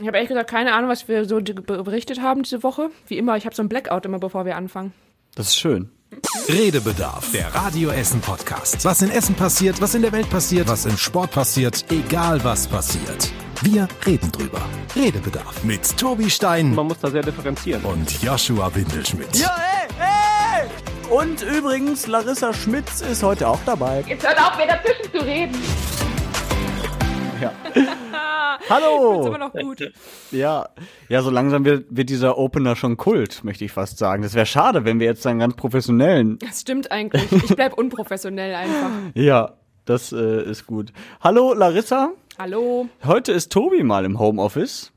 Ich habe ehrlich gesagt keine Ahnung, was wir so berichtet haben diese Woche. Wie immer, ich habe so ein Blackout immer, bevor wir anfangen. Das ist schön. Redebedarf, der Radio Essen Podcast. Was in Essen passiert, was in der Welt passiert, was im Sport passiert, egal was passiert. Wir reden drüber. Redebedarf mit Tobi Stein Man muss da sehr differenzieren. und Joshua Windelschmidt. Ja, ey, ey! Und übrigens, Larissa Schmitz ist heute auch dabei. Jetzt hört auf, mir dazwischen zu reden. Ja. Das ist Hallo! immer noch gut. Ja, ja, so langsam wird, wird dieser Opener schon Kult, möchte ich fast sagen. Das wäre schade, wenn wir jetzt einen ganz professionellen. Das stimmt eigentlich. Ich bleib unprofessionell einfach. Ja, das äh, ist gut. Hallo, Larissa. Hallo. Heute ist Tobi mal im Homeoffice.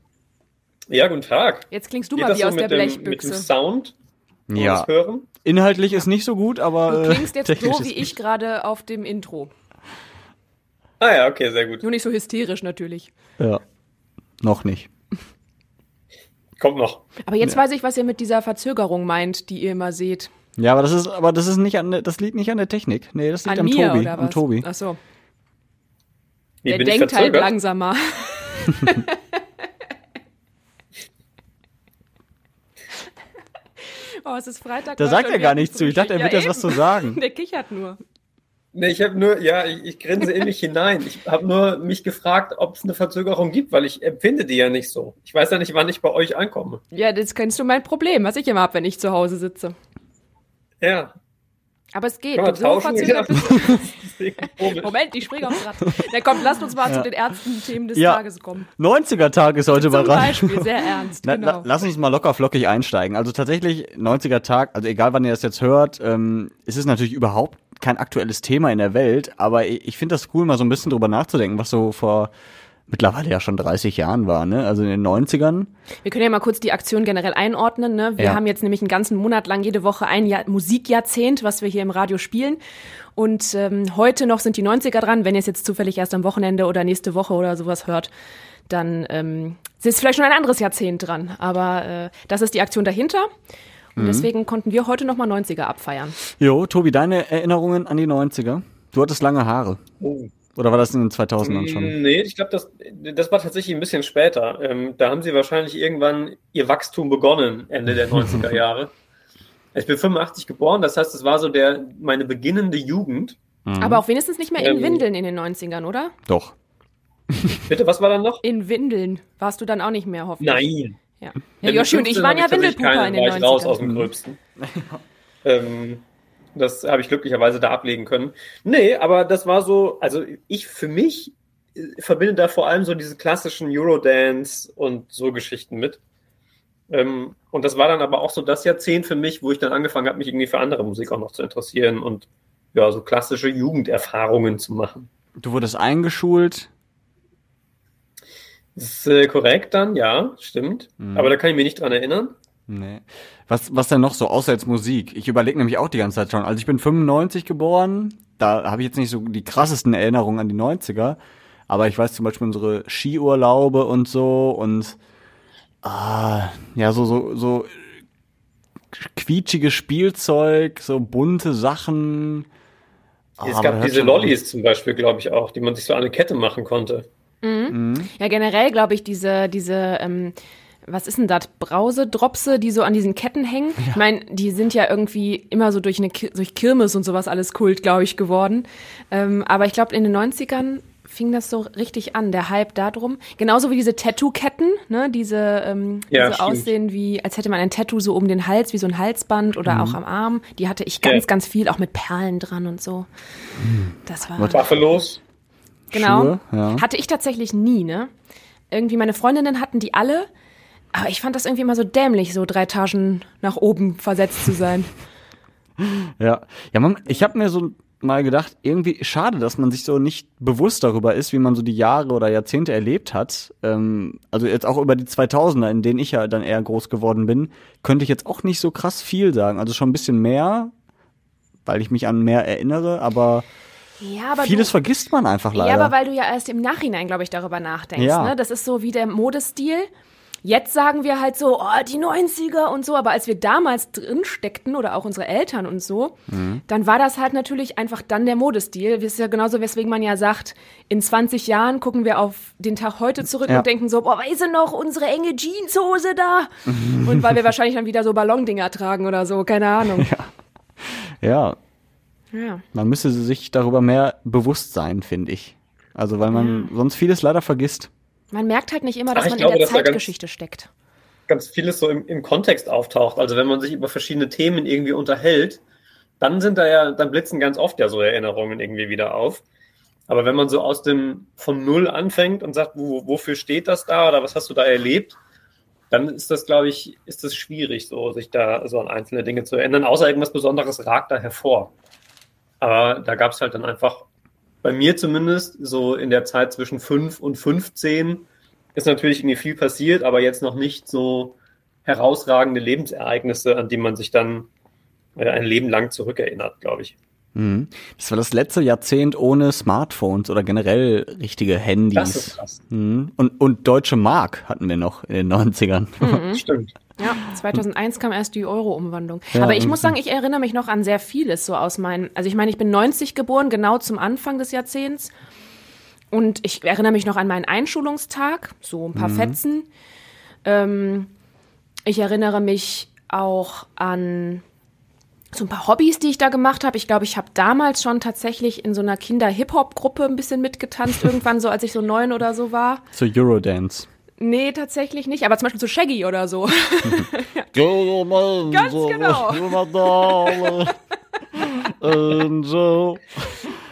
Ja, guten Tag. Jetzt klingst du Geht mal wie so aus der dem, mit dem Blechbüchse. Sound? Ja, inhaltlich ist nicht so gut, aber Du äh, klingst jetzt so wie ich gerade auf dem Intro. Ah ja, okay, sehr gut. Nur nicht so hysterisch natürlich. Ja, noch nicht. Kommt noch. Aber jetzt weiß ich, was ihr mit dieser Verzögerung meint, die ihr immer seht. Ja, aber das ist, aber das ist nicht an, das liegt nicht an der Technik. Nee, das liegt An am mir Tobi. oder Am was? Tobi. Ach so. Wie, Der denkt halt langsamer. oh, es ist Freitag. Da sagt er gar nichts zu. Ich dachte, er Ja, wird jetzt was zu sagen. Der kichert nur. Nee, ich habe nur, ja, ich, ich grinse in mich hinein. Ich habe nur mich gefragt, ob es eine Verzögerung gibt, weil ich empfinde die ja nicht so. Ich weiß ja nicht, wann ich bei euch ankomme. Ja, das kennst du mein Problem, was ich immer hab, wenn ich zu Hause sitze. Ja, Aber es geht. kann So? Ja. Moment, ich springe aufs Rad. Na komm, lasst uns mal zu den ernsten Themen des Ja. Tages kommen. 90er-Tag ist heute Zum bei Radio. Beispiel, sehr ernst, Na, genau. la, lass uns mal locker flockig einsteigen. Also tatsächlich 90er Tag, also egal wann ihr das jetzt hört, ähm, es ist natürlich überhaupt kein aktuelles Thema in der Welt, aber ich, finde das cool, mal so ein bisschen drüber nachzudenken, was so vor mittlerweile ja schon 30 Jahren war, ne? Also in den 90ern. Wir können ja mal kurz die Aktion generell einordnen. Ne? Wir Ja. haben jetzt nämlich einen ganzen Monat lang jede Woche ein Jahr Musikjahrzehnt, was wir hier im Radio spielen. Und ähm, heute noch sind die 90er dran. Wenn ihr es jetzt zufällig erst am Wochenende oder nächste Woche oder sowas hört, dann ähm, ist vielleicht schon ein anderes Jahrzehnt dran. Aber äh, das ist die Aktion dahinter. Und Mhm. deswegen konnten wir heute nochmal 90er abfeiern. Jo, Tobi, deine Erinnerungen an die 90er? Du hattest lange Haare. Oh. Oder war das in den 2000ern schon? Nee, ich glaube, das, das war tatsächlich ein bisschen später. Ähm, da haben sie wahrscheinlich irgendwann ihr Wachstum begonnen, Ende der 90er Jahre. Ich bin 85 geboren, das heißt, es war so der, meine beginnende Jugend. Aber auch wenigstens nicht mehr in Ähm. Windeln in den 90ern, oder? Doch. Bitte, was war dann noch? In Windeln warst du dann auch nicht mehr, hoffentlich. Nein. Ja, ja Yoshi und ich 15 waren ja Windelpuper keine, in den war ich raus aus 90ern. dem Gröbsten. ähm, das habe ich glücklicherweise da ablegen können. Nee, aber das war so, also ich für mich äh, verbinde da vor allem so diese klassischen Eurodance und so Geschichten mit. Ähm, und das war dann aber auch so das Jahrzehnt für mich, wo ich dann angefangen habe, mich irgendwie für andere Musik auch noch zu interessieren und ja, so klassische Jugenderfahrungen zu machen. Du wurdest eingeschult. Das ist äh, korrekt dann, ja, stimmt. Aber da kann ich mich nicht dran erinnern. Nee. Was, was denn noch so, außer jetzt Musik? Ich überlege nämlich auch die ganze Zeit schon. Also ich bin 95 geboren, da habe ich jetzt nicht so die krassesten Erinnerungen an die 90er, aber ich weiß zum Beispiel unsere Skiurlaube und so und ah, ja, so, so, so quietschiges Spielzeug, so bunte Sachen. Ah, es aber gab diese Lollis zum Beispiel, glaube ich auch, die man sich so an eine Kette machen konnte. Ja, generell glaube ich, diese, diese, ähm, was ist denn das? Brausedropse, die so an diesen Ketten hängen. Ich meine, die sind ja irgendwie immer so durch eine durch Kirmes und sowas alles Kult, glaube ich, geworden. Ähm, aber ich glaube, in den 90ern fing das so richtig an, der Hype darum. Genauso wie diese Tattoo-Ketten, ne, diese, ähm, die Ja, so stimmt. aussehen wie, als hätte man ein Tattoo so um den Hals, wie so ein Halsband oder auch am Arm. Die hatte ich ganz, Ja. ganz viel, auch mit Perlen dran und so. Das war. Waffelos. Genau. Schuhe, ja. Hatte ich tatsächlich nie, ne? Irgendwie meine Freundinnen hatten die alle, aber ich fand das irgendwie immer so dämlich, so drei Etagen nach oben versetzt zu sein. Ja, ja, man, ich habe mir so mal gedacht, irgendwie schade, dass man sich so nicht bewusst darüber ist, wie man so die Jahre oder Jahrzehnte erlebt hat. Ähm, also jetzt auch über die 2000er, in denen ich ja dann eher groß geworden bin, könnte ich jetzt auch nicht so krass viel sagen. Also schon ein bisschen mehr, weil ich mich an mehr erinnere, aber Ja, aber vieles du, vergisst man einfach leider. Ja, aber weil du ja erst im Nachhinein, glaube ich, darüber nachdenkst. Ja. Ne? Das ist so wie der Modestil. Jetzt sagen wir halt so, oh, die 90er und so, aber als wir damals drin steckten oder auch unsere Eltern und so, mhm. dann war das halt natürlich einfach dann der Modestil. Das ist ja genauso, weswegen man ja sagt, in 20 Jahren gucken wir auf den Tag heute zurück ja. und denken so, boah, weißt du noch, unsere enge Jeanshose da? und weil wir wahrscheinlich dann wieder so Ballondinger tragen oder so, keine Ahnung. Ja. ja. Ja. Man müsste sich darüber mehr bewusst sein, finde ich. Also, weil man ja. sonst vieles leider vergisst. Man merkt halt nicht immer, dass Ach, man glaube, in der Zeitgeschichte ganz, steckt. Ganz vieles so im, im Kontext auftaucht. Also wenn man sich über verschiedene Themen irgendwie unterhält, dann sind da ja, dann blitzen ganz oft ja so Erinnerungen irgendwie wieder auf. Aber wenn man so aus dem von Null anfängt und sagt, wo, wofür steht das da oder was hast du da erlebt, dann ist das, glaube ich, ist das schwierig, so sich da so an einzelne Dinge zu erinnern, außer irgendwas Besonderes ragt da hervor. Aber da gab es halt dann einfach bei mir zumindest, so in der Zeit zwischen 5 und 15, ist natürlich irgendwie viel passiert, aber jetzt noch nicht so herausragende Lebensereignisse, an die man sich dann äh, ein Leben lang zurückerinnert, glaube ich. Mhm. Das war das letzte Jahrzehnt ohne Smartphones oder generell richtige Handys. Das ist krass. Mhm. Und, und deutsche Mark hatten wir noch in den 90ern. Mhm. Stimmt. Ja, 2001 kam erst die Euro-Umwandlung. Ja, Aber ich muss sagen, ich erinnere mich noch an sehr vieles so aus meinen, also ich meine, ich bin 90 geboren, genau zum Anfang des Jahrzehnts. Und ich erinnere mich noch an meinen Einschulungstag, so ein paar mhm. Fetzen. Ähm, ich erinnere mich auch an so ein paar Hobbys, die ich da gemacht habe. Ich glaube, ich habe damals schon tatsächlich in so einer Kinder-Hip-Hop-Gruppe ein bisschen mitgetanzt, irgendwann so, als ich so neun oder so war. So Eurodance. Nee, tatsächlich nicht, aber zum Beispiel zu Shaggy oder so. Ganz genau. so.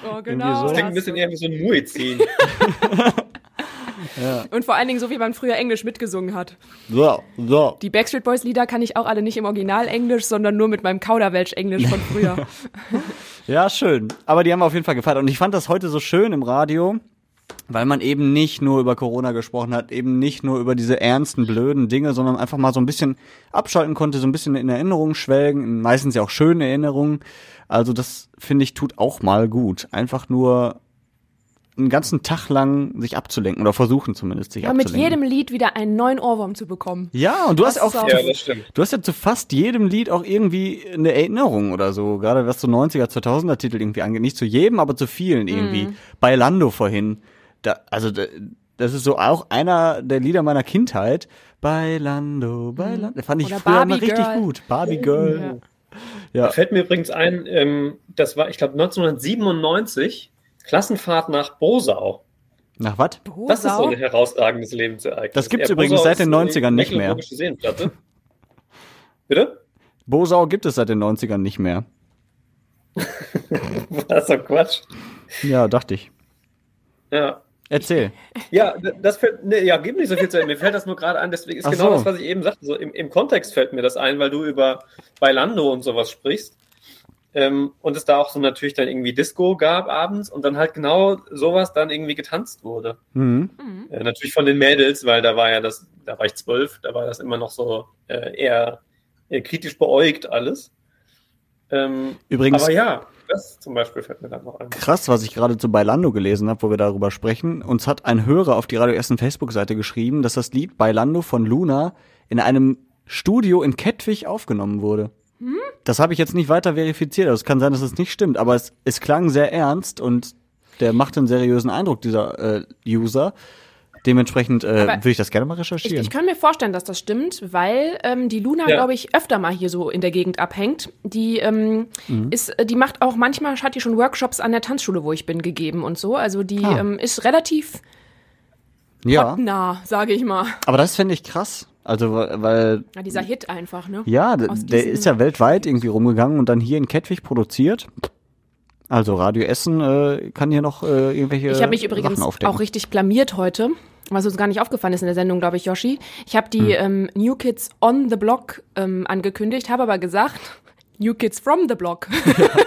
Oh, genau. Das klingt ein bisschen eher wie so ein Muizin. Ja. Und vor allen Dingen so, wie man früher Englisch mitgesungen hat. So, so. Die Backstreet Boys Lieder kann ich auch alle nicht im Original Englisch, sondern nur mit meinem Kauderwelsch Englisch von früher. ja, schön. Aber die haben wir auf jeden Fall gefeiert. Und ich fand das heute so schön im Radio weil man eben nicht nur über Corona gesprochen hat, eben nicht nur über diese ernsten, blöden Dinge, sondern einfach mal so ein bisschen abschalten konnte, so ein bisschen in Erinnerungen schwelgen, meistens ja auch schöne Erinnerungen. Also das finde ich tut auch mal gut. Einfach nur einen ganzen Tag lang sich abzulenken oder versuchen zumindest sich ja, abzulenken. mit jedem Lied wieder einen neuen Ohrwurm zu bekommen. Ja, und du das hast auch, ja, du hast ja zu fast jedem Lied auch irgendwie eine Erinnerung oder so, gerade was so 90er, 2000er Titel irgendwie angeht. Nicht zu jedem, aber zu vielen irgendwie. Mhm. Bei Lando vorhin da, also das ist so auch einer der Lieder meiner Kindheit. Bei Lando, bei mhm. Lando. Fand ich Oder früher Barbie mal richtig Girl. gut. Barbie Girl. Ja. Ja. Da fällt mir übrigens ein, ähm, das war, ich glaube, 1997, Klassenfahrt nach Bosau. Nach was? Das ist so ein herausragendes Lebensereignis. Das gibt es übrigens seit den 90ern nicht mehr. Bitte? Bosau gibt es seit den 90ern nicht mehr. Was so Quatsch. Ja, dachte ich. Ja. Erzähl. Ja, das fällt, nee, ja, gib nicht so viel zu Mir fällt das nur gerade an, deswegen ist Ach genau so. das, was ich eben sagte. So im, im, Kontext fällt mir das ein, weil du über Bailando und sowas sprichst. Ähm, und es da auch so natürlich dann irgendwie Disco gab abends und dann halt genau sowas dann irgendwie getanzt wurde. Mhm. Äh, natürlich von den Mädels, weil da war ja das, da war ich zwölf, da war das immer noch so äh, eher, eher kritisch beäugt alles. Ähm, Übrigens. Aber ja. Das zum Beispiel fällt mir dann noch ein. Krass, was ich gerade zu Bailando gelesen habe, wo wir darüber sprechen. Uns hat ein Hörer auf die Radio Essen Facebook-Seite geschrieben, dass das Lied Bailando von Luna in einem Studio in Kettwig aufgenommen wurde. Hm? Das habe ich jetzt nicht weiter verifiziert. Also es kann sein, dass es nicht stimmt, aber es, es klang sehr ernst und der macht einen seriösen Eindruck, dieser äh, User. Dementsprechend äh, würde ich das gerne mal recherchieren. Ich, ich, kann mir vorstellen, dass das stimmt, weil ähm, die Luna, ja. glaube ich, öfter mal hier so in der Gegend abhängt. Die ähm, mhm. ist, äh, die macht auch manchmal, hat die schon Workshops an der Tanzschule, wo ich bin, gegeben und so. Also die ah. ähm, ist relativ ja. nah, sage ich mal. Aber das finde ich krass. Also, weil. Ja, dieser Hit einfach, ne? Ja, der ist ja weltweit irgendwie rumgegangen und dann hier in Kettwig produziert. Also Radio Essen äh, kann hier noch äh, irgendwelche. Ich habe mich übrigens auch richtig blamiert heute was uns gar nicht aufgefallen ist in der Sendung, glaube ich, Yoshi. Ich habe die hm. ähm, New Kids on the Block ähm, angekündigt, habe aber gesagt, New Kids from the Block.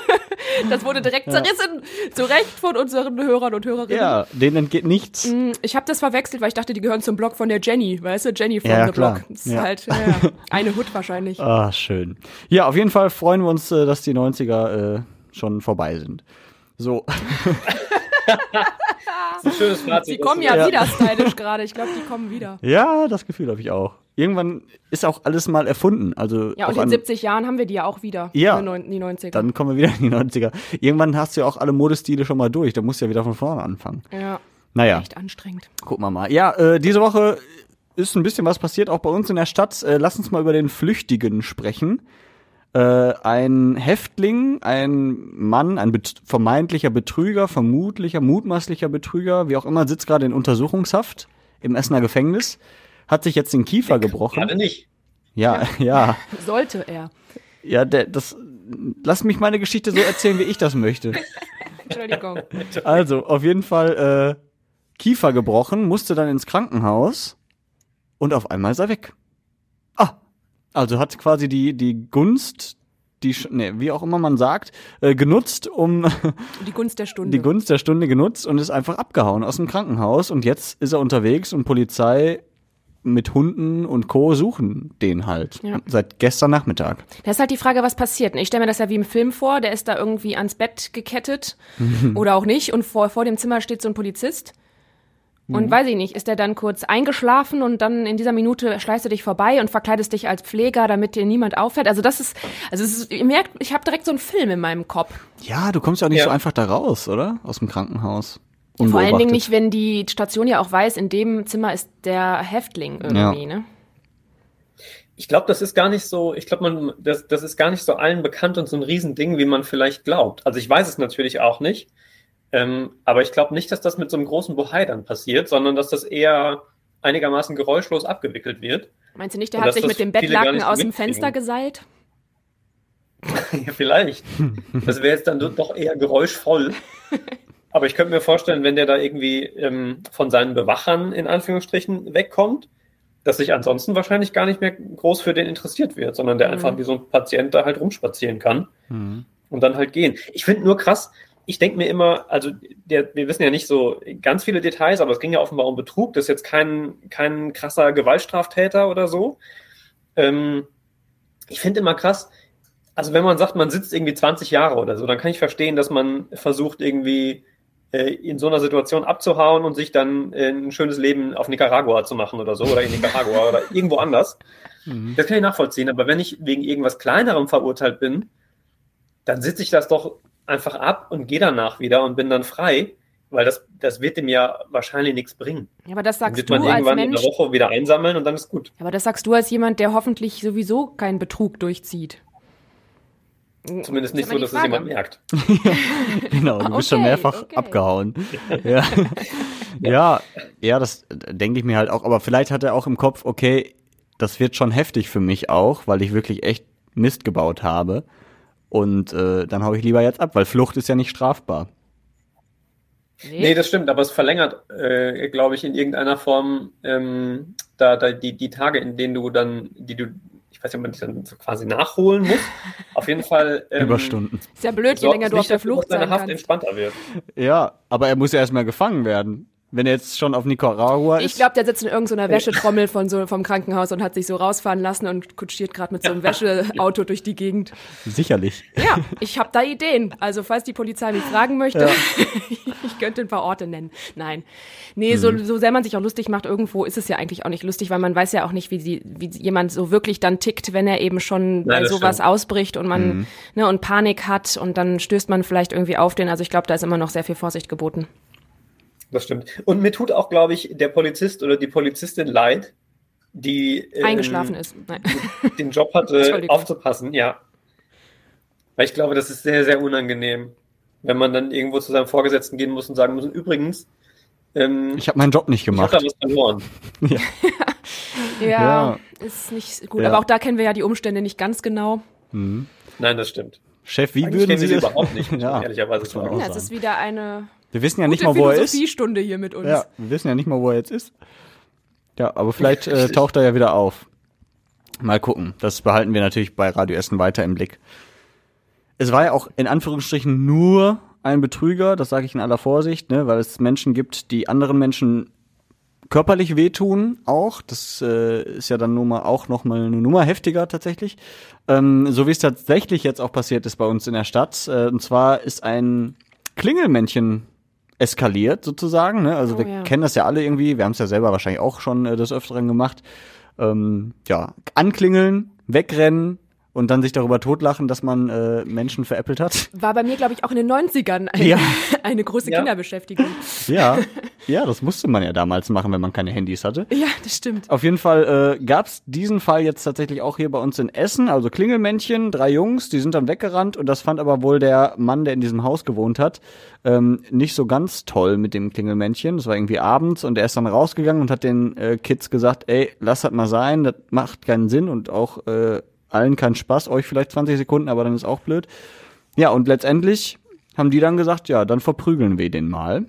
das wurde direkt ja. zerrissen, zu Recht von unseren Hörern und Hörerinnen. Ja, denen entgeht nichts. Mm, ich habe das verwechselt, weil ich dachte, die gehören zum Block von der Jenny, weißt du, Jenny from ja, the klar. Block. Das ist ja. halt ja, eine Hut wahrscheinlich. Ah, schön. Ja, auf jeden Fall freuen wir uns, äh, dass die 90er äh, schon vorbei sind. So. Das ist ein schönes Fazit. Sie kommen ja, Ja. wieder stylisch gerade. Ich glaube, die kommen wieder. Ja, das Gefühl habe ich auch. Irgendwann ist auch alles mal erfunden. Also Ja, auch und in an, 70 Jahren haben wir die ja auch wieder. Ja. In die 90er. dann kommen wir wieder in die 90er. Irgendwann hast du ja auch alle Modestile schon mal durch. Da musst du ja wieder von vorne anfangen. ja, Naja, echt anstrengend. gucken wir mal. Ja, äh, diese Woche ist ein bisschen was passiert, auch bei uns in der Stadt. Äh, lass uns mal über den Flüchtigen sprechen. Äh, ein Häftling, ein Mann, ein bet vermeintlicher Betrüger, vermutlicher, mutmaßlicher Betrüger, wie auch immer, sitzt gerade in Untersuchungshaft im Essener Gefängnis, hat sich jetzt den Kiefer gebrochen. Gerade nicht. Ja, ja, Sollte er. ja, der, das, lass mich meine Geschichte so erzählen, wie ich das möchte. Entschuldigung. Also, auf jeden Fall, äh, Kiefer gebrochen, musste dann ins Krankenhaus und auf einmal ist er weg. Also hat quasi die, die Gunst, die, nee, wie auch immer man sagt, äh, genutzt, um Die Gunst der Stunde. die Gunst der Stunde genutzt und ist einfach abgehauen aus dem Krankenhaus und jetzt ist er unterwegs und Polizei mit Hunden und Co. suchen den halt. Ja. Seit gestern Nachmittag. Da ist halt die Frage, was passiert. Ich stelle mir das ja wie im Film vor, der ist da irgendwie ans Bett gekettet oder auch nicht und vor, vor dem Zimmer steht so ein Polizist. Und weiß ich nicht, ist der dann kurz eingeschlafen und dann in dieser Minute schleißt du dich vorbei und verkleidest dich als Pfleger, damit dir niemand auffällt. Also das ist, also es ist, ihr merkt, ich habe direkt so einen Film in meinem Kopf. Ja, du kommst ja auch nicht Ja. so einfach da raus, oder? Aus dem Krankenhaus. Vor allen Dingen nicht, wenn die Station ja auch weiß, in dem Zimmer ist der Häftling irgendwie, ne? Ich glaube, das ist gar nicht so, ich glaube, man, das, das ist gar nicht so allen bekannt und so ein Riesending, wie man vielleicht glaubt. Also ich weiß es natürlich auch nicht. Ähm, aber ich glaube nicht, dass das mit so einem großen Bohai dann passiert, sondern dass das eher einigermaßen geräuschlos abgewickelt wird. Meinst du nicht, der Und hat sich mit dem Bettlaken aus dem. Fenster geseilt? ja, vielleicht. Das wäre jetzt dann doch eher geräuschvoll. Aber ich könnte mir vorstellen, wenn der da irgendwie ähm, von seinen Bewachern in Anführungsstrichen wegkommt, dass sich ansonsten wahrscheinlich gar nicht mehr groß für den interessiert wird, sondern der Mhm. einfach wie so ein Patient da halt rumspazieren kann Mhm. und dann halt gehen. Ich finde nur krass, ich denke mir immer, also der, wir wissen ja nicht so ganz viele Details, aber es ging ja offenbar um Betrug. Das ist jetzt kein, kein krasser Gewaltstraftäter oder so. Ähm, ich finde immer krass, also wenn man sagt, man sitzt irgendwie 20 Jahre oder so, dann kann ich verstehen, dass man versucht irgendwie äh, in so einer Situation abzuhauen und sich dann äh, ein schönes Leben auf Nicaragua zu machen oder so oder in Nicaragua oder irgendwo anders. Mhm. Das kann ich nachvollziehen, aber wenn ich wegen irgendwas Kleinerem verurteilt bin, dann sitze ich das doch einfach ab und gehe danach wieder und bin dann frei, weil das, das wird dem ja wahrscheinlich nichts bringen. Ja, aber das Dann sagst wird du man als irgendwann in Mensch. der Woche wieder einsammeln und dann ist gut. Aber das sagst du als jemand, der hoffentlich sowieso keinen Betrug durchzieht. Zumindest nicht so, dass es jemand merkt. Genau, du bist schon Okay, mehrfach okay. abgehauen. Ja. ja, ja, das denke ich mir halt auch. Aber vielleicht hat er auch im Kopf, okay, das wird schon heftig für mich auch, weil ich wirklich echt Mist gebaut habe. Und äh, dann hau ich lieber jetzt ab, weil Flucht ist ja nicht strafbar. Nee, das stimmt, aber es verlängert, äh, glaube ich, in irgendeiner Form ähm, da, da die, die Tage, in denen du dann, die du, ich weiß nicht, ob man die dann so quasi nachholen muss. Auf jeden Fall. Ähm, Überstunden. Ist ja blöd, je länger du auf der Flucht dass deine sein Haft kannst. entspannter wird. Ja, aber er muss ja erstmal gefangen werden. Wenn er jetzt schon auf Nicaragua ist. Ich glaube, der sitzt in irgendeiner Wäschetrommel von so, vom Krankenhaus und hat sich so rausfahren lassen und kutschiert gerade mit so einem Wäscheauto durch die Gegend. sicherlich. Ja, ich habe da Ideen. Also falls die Polizei mich fragen möchte, ich könnte ein paar Orte nennen. Nein. Nee, so, Mhm. so sehr man sich auch lustig macht, irgendwo ist es ja eigentlich auch nicht lustig, weil man weiß ja auch nicht, wie, sie, wie jemand so wirklich dann tickt, wenn er eben schon bei das sowas stimmt. ausbricht und man Mhm. ne, und Panik hat und dann stößt man vielleicht irgendwie auf den. Also ich glaube, da ist immer noch sehr viel Vorsicht geboten. Das stimmt. Und mir tut auch, glaube ich, der Polizist oder die Polizistin leid, die ähm, Eingeschlafen ist. Nein. den Job hatte, aufzupassen, ja. Weil ich glaube, das ist sehr, sehr unangenehm, wenn man dann irgendwo zu seinem Vorgesetzten gehen muss und sagen muss, übrigens, ähm, Ich habe meinen Job nicht ich habe gemacht. da was verloren. Ja, Ja. ist nicht gut. Ja. Aber auch da kennen wir ja die Umstände nicht ganz genau. Nein, das stimmt. Chef, wie Eigentlich würden Sie sie es- überhaupt nicht, ja, ehrlicherweise sagen. Ja, es ist wieder eine Wir wissen ja nicht gute mal, wo er ist. Philosophiestunde hier mit uns. Ja, wir wissen ja nicht mal, wo er jetzt ist. Ja, aber vielleicht äh, taucht er ja wieder auf. Mal gucken. Das behalten wir natürlich bei Radio Essen weiter im Blick. Es war ja auch in Anführungsstrichen nur ein Betrüger, das sage ich in aller Vorsicht, ne, weil es Menschen gibt, die anderen Menschen körperlich wehtun auch. Das äh, ist ja dann nun mal auch noch mal eine Nummer heftiger tatsächlich. Ähm, so wie es tatsächlich jetzt auch passiert ist bei uns in der Stadt. Äh, und zwar ist ein Klingelmännchen eskaliert sozusagen. Ne? Also Oh, wir ja. kennen das ja alle irgendwie, wir haben es ja selber wahrscheinlich auch schon äh, des Öfteren gemacht. Ähm, ja, anklingeln, wegrennen und dann sich darüber totlachen, dass man äh, Menschen veräppelt hat. War bei mir, glaube ich, auch in den 90ern eine, Ja. eine große Ja. Kinderbeschäftigung. Ja, ja, das musste man ja damals machen, wenn man keine Handys hatte. Ja, das stimmt. Auf jeden Fall äh, gab es diesen Fall jetzt tatsächlich auch hier bei uns in Essen. Also Klingelmännchen, drei Jungs, die sind dann weggerannt und das fand aber wohl der Mann, der in diesem Haus gewohnt hat, ähm, nicht so ganz toll mit dem Klingelmännchen. Das war irgendwie abends und er ist dann rausgegangen und hat den äh, Kids gesagt, ey, lass das mal sein, das macht keinen Sinn und auch äh, allen keinen Spaß, euch vielleicht 20 Sekunden, aber dann ist auch blöd. Ja, und letztendlich haben die dann gesagt, ja, dann verprügeln wir den mal.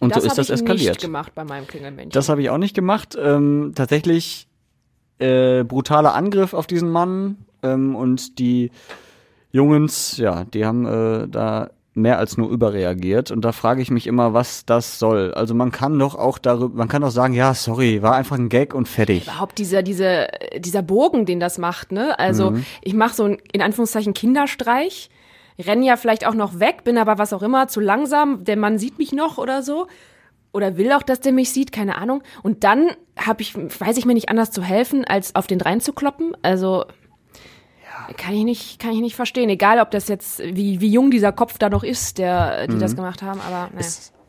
Und das so ist habe das ich eskaliert. nicht gemacht bei meinem Klingelmännchen. Das habe ich auch nicht gemacht. Ähm, tatsächlich äh, brutaler Angriff auf diesen Mann ähm, und die Jungens, ja, die haben äh, da mehr als nur überreagiert und da frage ich mich immer, was das soll. Also man kann doch auch darüber, man kann doch sagen, ja, sorry, war einfach ein Gag und fertig. überhaupt dieser, diese, dieser Bogen, den das macht, ne? Also Mhm. ich mache so ein, in Anführungszeichen, Kinderstreich, renn ja vielleicht auch noch weg, bin aber was auch immer zu langsam, der Mann sieht mich noch oder so. Oder will auch, dass der mich sieht, keine Ahnung. Und dann habe ich, weiß ich mir nicht anders zu helfen, als auf den reinzukloppen. Also kann ich nicht, kann ich nicht verstehen. Egal, ob das jetzt, wie, wie jung dieser Kopf da noch ist, der, die das Mhm. gemacht haben, aber naja.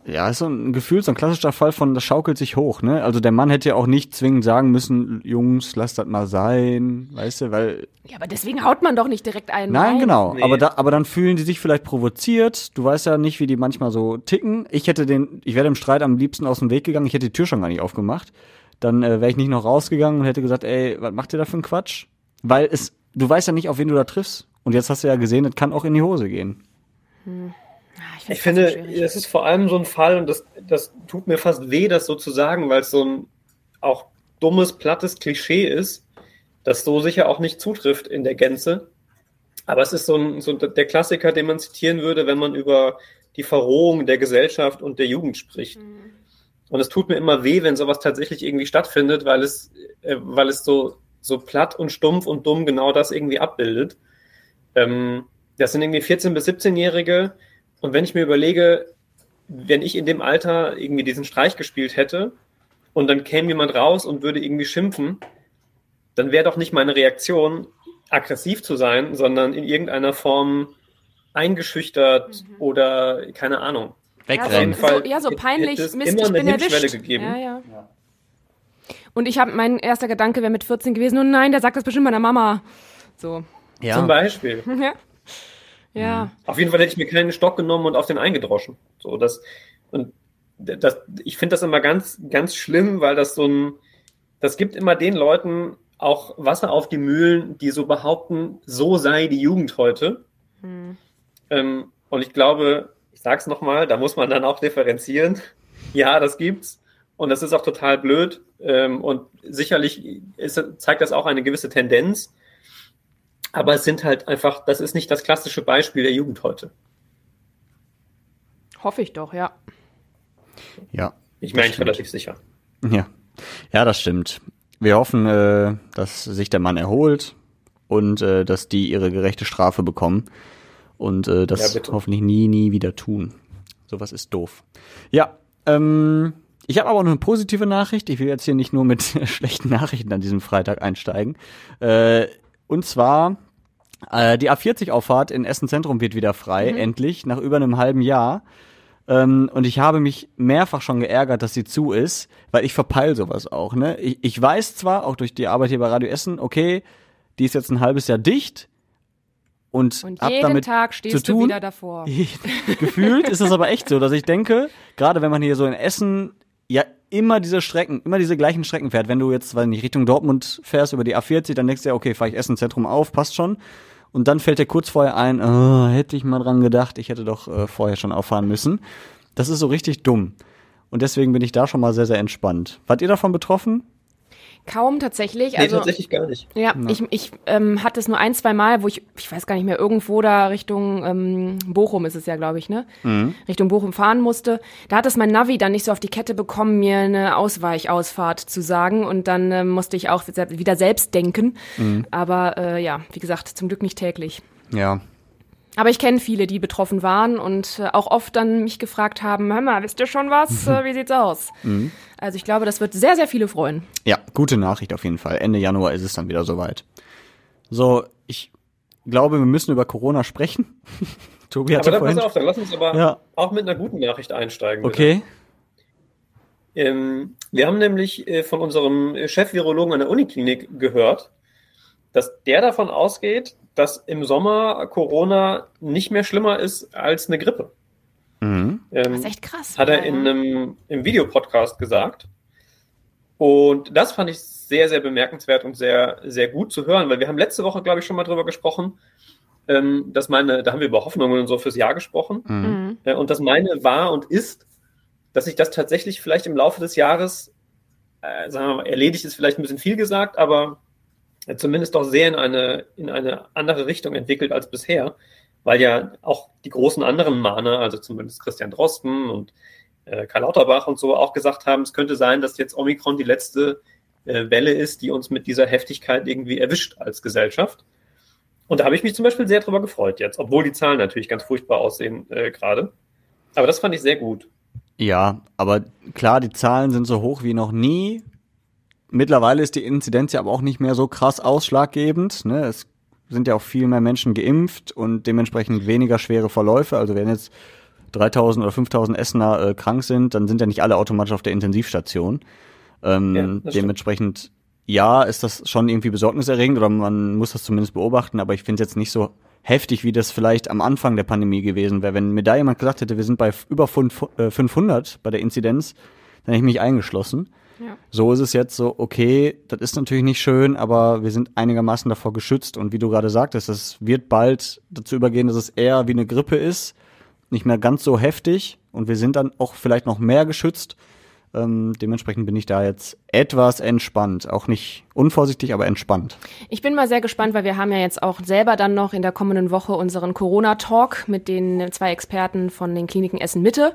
Ja, ist so ein Gefühl, so ein klassischer Fall von, das schaukelt sich hoch, ne? Also der Mann hätte ja auch nicht zwingend sagen müssen, Jungs, lass das mal sein, weißt du, weil Ja, aber deswegen haut man doch nicht direkt einen Nein, rein. genau. Nee. Aber, da, aber dann fühlen die sich vielleicht provoziert. Du weißt ja nicht, wie die manchmal so ticken. Ich hätte den, ich wäre im Streit am liebsten aus dem Weg gegangen. Ich hätte die Tür schon gar nicht aufgemacht. Dann äh, wäre ich nicht noch rausgegangen und hätte gesagt, ey, was macht ihr da für einen Quatsch? Weil es, du weißt ja nicht, auf wen du da triffst. Und jetzt hast du ja gesehen, das kann auch in die Hose gehen. Ah, find's Ich finde, schwierig. es ist vor allem so ein Fall, und das, das tut mir fast weh, das so zu sagen, weil es so ein auch dummes, plattes Klischee ist, das so sicher auch nicht zutrifft in der Gänze. Aber es ist so, ein, so der Klassiker, den man zitieren würde, wenn man über die Verrohung der Gesellschaft und der Jugend spricht. Und es tut mir immer weh, wenn sowas tatsächlich irgendwie stattfindet, weil es, äh, weil es so, so platt und stumpf und dumm genau das irgendwie abbildet. Ähm, das sind irgendwie 14- bis 17-Jährige. Und wenn ich mir überlege, wenn ich in dem Alter irgendwie diesen Streich gespielt hätte und dann käme jemand raus und würde irgendwie schimpfen, dann wäre doch nicht meine Reaktion, aggressiv zu sein, sondern in irgendeiner Form eingeschüchtert oder keine Ahnung. Ja, jeden so, Fall so, ja, so peinlich, Mist, immer ich bin erwischt. gegeben. Ja, ja. Und ich habe, mein erster Gedanke wäre mit 14 gewesen, oh nein, der sagt das bestimmt meiner Mama. So, Zum Beispiel. ja. Ja, Auf jeden Fall hätte ich mir keinen Stock genommen und auf den eingedroschen. So, das, und das, ich finde das immer ganz, ganz schlimm, weil das so ein, das gibt immer den Leuten auch Wasser auf die Mühlen, die so behaupten, so sei die Jugend heute. Ähm, und ich glaube, ich sag's nochmal, da muss man dann auch differenzieren. Ja, das gibt's. Und das ist auch total blöd. Ähm, und sicherlich ist, zeigt das auch eine gewisse Tendenz. Aber es sind halt einfach, das ist nicht das klassische Beispiel der Jugend heute. hoffe ich doch, ja. Ja. Ich meine, ich relativ sicher. Ja. Ja, das stimmt. Wir hoffen, äh, dass sich der Mann erholt und äh, dass die ihre gerechte Strafe bekommen und äh, das Ja, hoffentlich nie, nie wieder tun. Sowas ist doof. Ja, ähm, ich habe aber noch eine positive Nachricht. Ich will jetzt hier nicht nur mit schlechten Nachrichten an diesem Freitag einsteigen. Äh, und zwar äh, die A40-Auffahrt in Essen Zentrum wird wieder frei, endlich, nach über einem halben Jahr. Ähm, und ich habe mich mehrfach schon geärgert, dass sie zu ist, weil ich verpeil sowas auch. Ne? Ich, ich weiß zwar, auch durch die Arbeit hier bei Radio Essen, okay, die ist jetzt ein halbes Jahr dicht und, Und jeden damit Tag zu stehst du tun. wieder davor. Gefühlt ist es aber echt so, dass ich denke, gerade wenn man hier so in Essen ja immer diese Strecken, immer diese gleichen Strecken fährt. Wenn du jetzt, weil nicht Richtung Dortmund fährst über die A40, dann denkst du ja, okay, fahre ich Essen Zentrum auf, passt schon. Und dann fällt dir kurz vorher ein, oh, hätte ich mal dran gedacht, ich hätte doch äh, vorher schon auffahren müssen. Das ist so richtig dumm. Und deswegen bin ich da schon mal sehr, sehr entspannt. Wart ihr davon betroffen? Kaum tatsächlich. Nee, Also, tatsächlich gar nicht. ja, ich, ich ähm, hatte es nur ein, zwei Mal, wo ich, ich weiß gar nicht mehr, irgendwo da Richtung ähm, Bochum ist es ja, glaube ich, ne? Richtung Bochum fahren musste. Da hat es mein Navi dann nicht so auf die Kette bekommen, mir eine Ausweichausfahrt zu sagen. Und dann ähm, musste ich auch wieder selbst denken. Aber äh, ja, wie gesagt, zum Glück nicht täglich. Ja. Aber ich kenne viele, die betroffen waren und äh, auch oft dann mich gefragt haben, hör mal, wisst ihr schon was? Mhm. Wie sieht's aus? Mhm. Also ich glaube, das wird sehr, sehr viele freuen. Ja, gute Nachricht auf jeden Fall. Ende Januar ist es dann wieder soweit. So, ich glaube, wir müssen über Corona sprechen. Tobi hat aber dann vorhin... pass auf, dann lass uns aber ja. auch mit einer guten Nachricht einsteigen. Bitte. Okay. Ähm, wir haben nämlich äh, von unserem Chef-Virologen an der Uniklinik gehört, dass der davon ausgeht, dass im Sommer Corona nicht mehr schlimmer ist als eine Grippe. Mhm. Ähm, das ist echt krass. Hat er in einem im Videopodcast gesagt. Und das fand ich sehr, sehr bemerkenswert und sehr, sehr gut zu hören, weil wir haben letzte Woche, glaube ich, schon mal drüber gesprochen, ähm, dass meine, da haben wir über Hoffnungen und so fürs Jahr gesprochen. Mhm. Äh, und dass meine war und ist, dass sich das tatsächlich vielleicht im Laufe des Jahres, äh, sagen wir mal, erledigt ist vielleicht ein bisschen viel gesagt, aber zumindest doch sehr in eine, in eine andere Richtung entwickelt als bisher, weil ja auch die großen anderen Mahner, also zumindest Christian Drosten und äh, Karl Lauterbach und so auch gesagt haben, es könnte sein, dass jetzt Omikron die letzte äh, Welle ist, die uns mit dieser Heftigkeit irgendwie erwischt als Gesellschaft. Und da habe ich mich zum Beispiel sehr drüber gefreut jetzt, obwohl die Zahlen natürlich ganz furchtbar aussehen äh, gerade. Aber das fand ich sehr gut. Ja, aber klar, die Zahlen sind so hoch wie noch nie. Mittlerweile ist die Inzidenz ja aber auch nicht mehr so krass ausschlaggebend. Ne? Es sind ja auch viel mehr Menschen geimpft und dementsprechend weniger schwere Verläufe. Also wenn jetzt 3000 oder 5000 Essener äh, krank sind, dann sind ja nicht alle automatisch auf der Intensivstation. Ähm, ja, dementsprechend, ja, ist das schon irgendwie besorgniserregend oder man muss das zumindest beobachten, aber ich finde es jetzt nicht so heftig, wie das vielleicht am Anfang der Pandemie gewesen wäre. Wenn mir da jemand gesagt hätte, wir sind bei über 500 äh, bei der Inzidenz, dann hätte ich mich eingeschlossen. Ja. So ist es jetzt so, okay, das ist natürlich nicht schön, aber wir sind einigermaßen davor geschützt. Und wie du gerade sagtest, es wird bald dazu übergehen, dass es eher wie eine Grippe ist, nicht mehr ganz so heftig. Und wir sind dann auch vielleicht noch mehr geschützt. Ähm, dementsprechend bin ich da jetzt etwas entspannt. Auch nicht unvorsichtig, aber entspannt. Ich bin mal sehr gespannt, weil wir haben ja jetzt auch selber dann noch in der kommenden Woche unseren Corona-Talk mit den zwei Experten von den Kliniken Essen Mitte.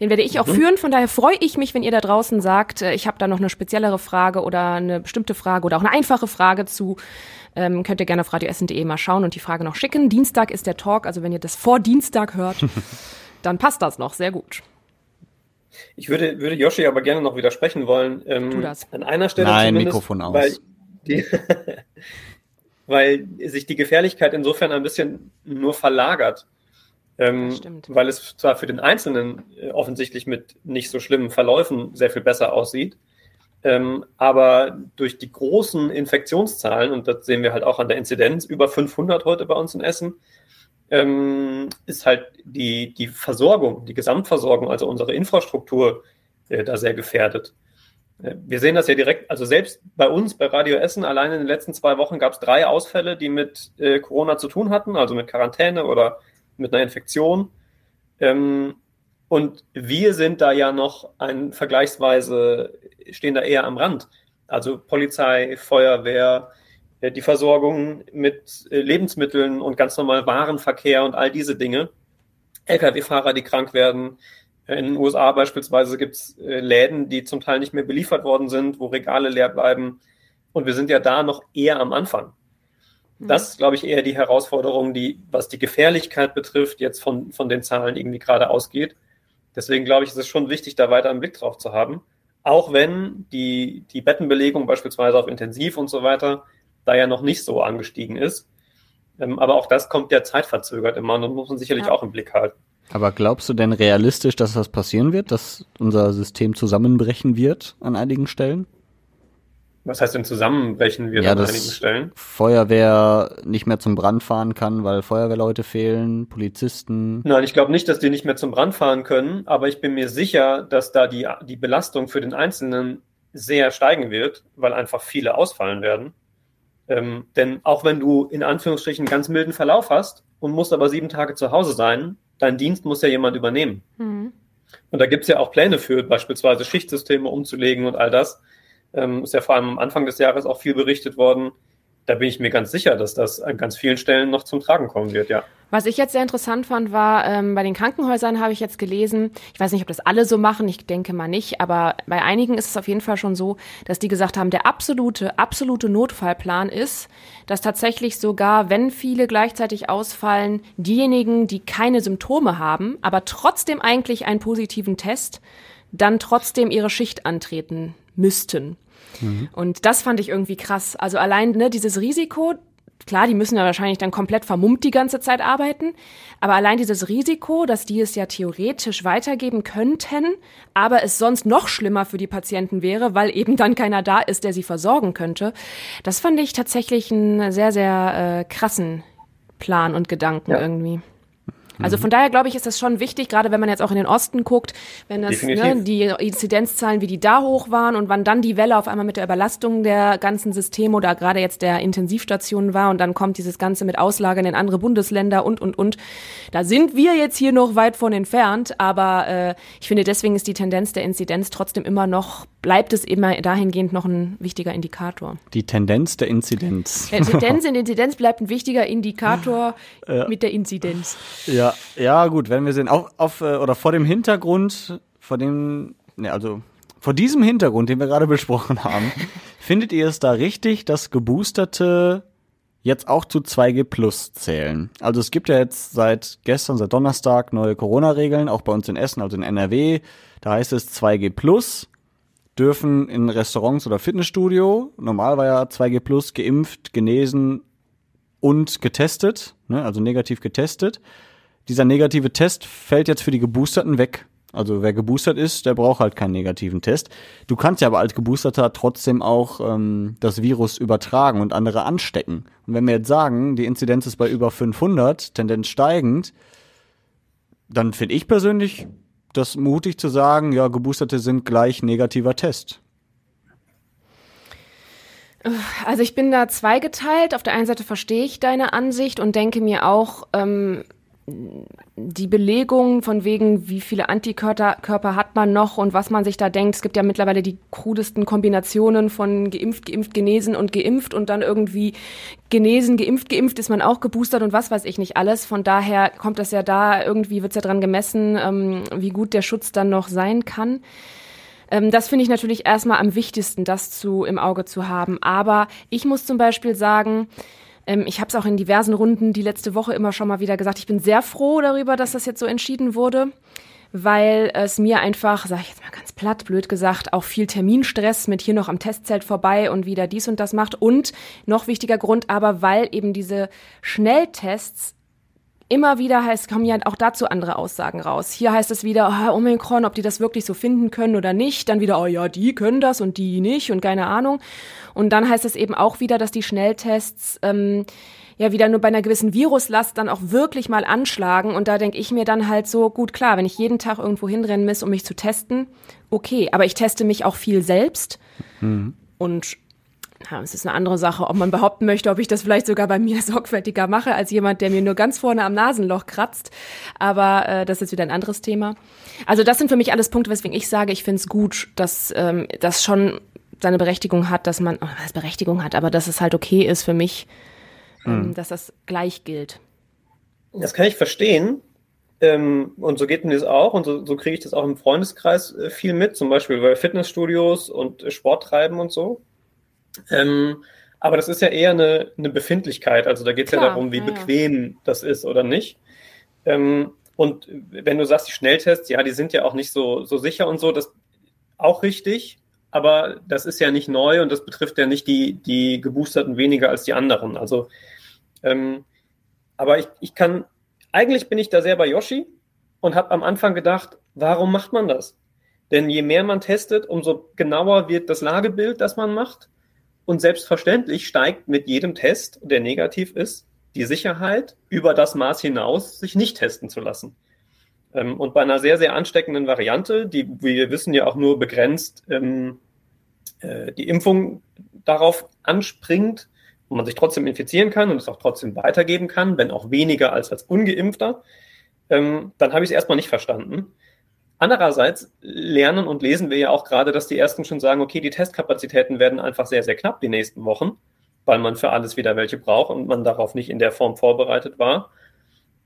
Den werde ich auch mhm. führen. Von daher freue ich mich, wenn ihr da draußen sagt, äh, ich habe da noch eine speziellere Frage oder eine bestimmte Frage oder auch eine einfache Frage zu. Ähm, könnt ihr gerne auf radioessen.de mal schauen und die Frage noch schicken. Dienstag ist der Talk, also wenn ihr das vor Dienstag hört, dann passt das noch sehr gut. Ich würde, würde Yoshi aber gerne noch widersprechen wollen. Ähm, tu das. An einer Stelle Nein, Mikrofon aus. Weil, die, weil sich die Gefährlichkeit insofern ein bisschen nur verlagert. Ähm, weil es zwar für den Einzelnen äh, offensichtlich mit nicht so schlimmen Verläufen sehr viel besser aussieht, ähm, aber durch die großen Infektionszahlen, und das sehen wir halt auch an der Inzidenz, über 500 heute bei uns in Essen, ähm, ist halt die, die Versorgung, die Gesamtversorgung, also unsere Infrastruktur äh, da sehr gefährdet. Äh, wir sehen das ja direkt, also selbst bei uns, bei Radio Essen, allein in den letzten zwei Wochen gab es drei Ausfälle, die mit äh, Corona zu tun hatten, also mit Quarantäne oder mit einer Infektion. Ähm, und wir sind da ja noch ein vergleichsweise, stehen da eher am Rand. Also Polizei, Feuerwehr, äh, die Versorgung mit äh, Lebensmitteln und ganz normal Warenverkehr und all diese Dinge. Lkw-Fahrer, die krank werden. In den USA beispielsweise gibt es äh, Läden, die zum Teil nicht mehr beliefert worden sind, wo Regale leer bleiben. Und wir sind ja da noch eher am Anfang. Mhm. Das ist, glaube ich, eher die Herausforderung, die, was die Gefährlichkeit betrifft, jetzt von, von den Zahlen irgendwie gerade ausgeht. Deswegen glaube ich, ist es schon wichtig, da weiter einen Blick drauf zu haben. Auch wenn die, die Bettenbelegung beispielsweise auf Intensiv und so weiter da ja noch nicht so angestiegen ist. Ähm, aber auch das kommt ja zeitverzögert immer und muss man sicherlich ja. auch im Blick halten. Aber glaubst du denn realistisch, dass das passieren wird, dass unser System zusammenbrechen wird an einigen Stellen? Was heißt denn zusammenbrechen wir ja, an einigen Stellen? Feuerwehr nicht mehr zum Brand fahren kann, weil Feuerwehrleute fehlen, Polizisten. Nein, ich glaube nicht, dass die nicht mehr zum Brand fahren können, aber ich bin mir sicher, dass da die, die Belastung für den Einzelnen sehr steigen wird, weil einfach viele ausfallen werden. Ähm, denn auch wenn du in Anführungsstrichen ganz milden Verlauf hast und musst aber sieben Tage zu Hause sein, dein Dienst muss ja jemand übernehmen. Mhm. Und da gibt es ja auch Pläne für, beispielsweise Schichtsysteme umzulegen und all das. Ähm, ist ja vor allem am Anfang des Jahres auch viel berichtet worden. Da bin ich mir ganz sicher, dass das an ganz vielen Stellen noch zum Tragen kommen wird, ja. Was ich jetzt sehr interessant fand, war, ähm, bei den Krankenhäusern habe ich jetzt gelesen, ich weiß nicht, ob das alle so machen, ich denke mal nicht, aber bei einigen ist es auf jeden Fall schon so, dass die gesagt haben, der absolute, absolute Notfallplan ist, dass tatsächlich sogar, wenn viele gleichzeitig ausfallen, diejenigen, die keine Symptome haben, aber trotzdem eigentlich einen positiven Test, dann trotzdem ihre Schicht antreten müssten. Mhm. Und das fand ich irgendwie krass. Also allein ne, dieses Risiko, klar, die müssen ja wahrscheinlich dann komplett vermummt die ganze Zeit arbeiten, aber allein dieses Risiko, dass die es ja theoretisch weitergeben könnten, aber es sonst noch schlimmer für die Patienten wäre, weil eben dann keiner da ist, der sie versorgen könnte, das fand ich tatsächlich einen sehr, sehr äh, krassen Plan und Gedanken ja. irgendwie. Also von daher glaube ich, ist das schon wichtig, gerade wenn man jetzt auch in den Osten guckt, wenn das ne, die Inzidenzzahlen, wie die da hoch waren und wann dann die Welle auf einmal mit der Überlastung der ganzen Systeme oder gerade jetzt der Intensivstationen war und dann kommt dieses Ganze mit Auslagern in andere Bundesländer und und und. Da sind wir jetzt hier noch weit von entfernt, aber äh, ich finde deswegen ist die Tendenz der Inzidenz trotzdem immer noch bleibt es immer dahingehend noch ein wichtiger Indikator. Die Tendenz der Inzidenz. Die Tendenz in Inzidenz bleibt ein wichtiger Indikator ja. mit der Inzidenz. Ja, ja, gut, wenn wir sehen, auch auf äh, oder vor dem Hintergrund, vor dem, ne, also vor diesem Hintergrund, den wir gerade besprochen haben, findet ihr es da richtig, dass Geboosterte jetzt auch zu 2G Plus zählen? Also es gibt ja jetzt seit gestern, seit Donnerstag neue Corona-Regeln, auch bei uns in Essen, also in NRW. Da heißt es 2G Plus dürfen in Restaurants oder Fitnessstudio, normal war ja 2G Plus, geimpft, genesen und getestet, ne, also negativ getestet. Dieser negative Test fällt jetzt für die Geboosterten weg. Also wer geboostert ist, der braucht halt keinen negativen Test. Du kannst ja aber als Geboosterter trotzdem auch ähm, das Virus übertragen und andere anstecken. Und wenn wir jetzt sagen, die Inzidenz ist bei über 500, Tendenz steigend, dann finde ich persönlich das mutig zu sagen, ja, Geboosterte sind gleich negativer Test? Also ich bin da zweigeteilt. Auf der einen Seite verstehe ich deine Ansicht und denke mir auch, ähm, die Belegung von wegen, wie viele Antikörper hat man noch und was man sich da denkt. Es gibt ja mittlerweile die krudesten Kombinationen von geimpft, geimpft, genesen und geimpft und dann irgendwie genesen, geimpft, geimpft ist man auch geboostert und was weiß ich nicht alles. Von daher kommt das ja da, irgendwie wird es ja dran gemessen, ähm, wie gut der Schutz dann noch sein kann. Ähm, das finde ich natürlich erstmal am wichtigsten, das zu im Auge zu haben. Aber ich muss zum Beispiel sagen, ähm, ich habe es auch in diversen Runden die letzte Woche immer schon mal wieder gesagt. Ich bin sehr froh darüber, dass das jetzt so entschieden wurde, weil es mir einfach, sage ich jetzt mal ganz platt, blöd gesagt, auch viel Terminstress mit hier noch am Testzelt vorbei und wieder dies und das macht. Und noch wichtiger Grund aber, weil eben diese Schnelltests immer wieder heißt, kommen ja auch dazu andere Aussagen raus. Hier heißt es wieder, oh, Omikron, ob die das wirklich so finden können oder nicht. Dann wieder, oh ja, die können das und die nicht und keine Ahnung. Und dann heißt es eben auch wieder, dass die Schnelltests ähm, ja wieder nur bei einer gewissen Viruslast dann auch wirklich mal anschlagen. Und da denke ich mir dann halt so, gut, klar, wenn ich jeden Tag irgendwo hinrennen muss, um mich zu testen, okay, aber ich teste mich auch viel selbst. Mhm. Und ja, es ist eine andere Sache, ob man behaupten möchte, ob ich das vielleicht sogar bei mir sorgfältiger mache, als jemand, der mir nur ganz vorne am Nasenloch kratzt. Aber äh, das ist wieder ein anderes Thema. Also das sind für mich alles Punkte, weswegen ich sage, ich finde es gut, dass ähm, das schon seine Berechtigung hat, dass man, oh, was Berechtigung hat, aber dass es halt okay ist für mich, ähm, mhm. dass das gleich gilt. Das kann ich verstehen. Ähm, und so geht mir das auch. Und so, so kriege ich das auch im Freundeskreis äh, viel mit, zum Beispiel bei Fitnessstudios und äh, Sporttreiben und so. Ähm, aber das ist ja eher eine, eine Befindlichkeit. Also da geht es ja darum, wie ja, bequem das ist oder nicht. Ähm, und wenn du sagst, die Schnelltests, ja, die sind ja auch nicht so, so sicher und so, das auch richtig. Aber das ist ja nicht neu und das betrifft ja nicht die, die Geboosterten weniger als die anderen. Also, ähm, aber ich, ich kann, eigentlich bin ich da sehr bei Yoshi und habe am Anfang gedacht, warum macht man das? Denn je mehr man testet, umso genauer wird das Lagebild, das man macht. Und selbstverständlich steigt mit jedem Test, der negativ ist, die Sicherheit über das Maß hinaus, sich nicht testen zu lassen. Ähm, und bei einer sehr, sehr ansteckenden Variante, die, wie wir wissen, ja auch nur begrenzt ähm, äh, die Impfung darauf anspringt und man sich trotzdem infizieren kann und es auch trotzdem weitergeben kann, wenn auch weniger als als ungeimpfter, ähm, dann habe ich es erstmal nicht verstanden. Andererseits lernen und lesen wir ja auch gerade, dass die ersten schon sagen, okay, die Testkapazitäten werden einfach sehr, sehr knapp die nächsten Wochen, weil man für alles wieder welche braucht und man darauf nicht in der Form vorbereitet war.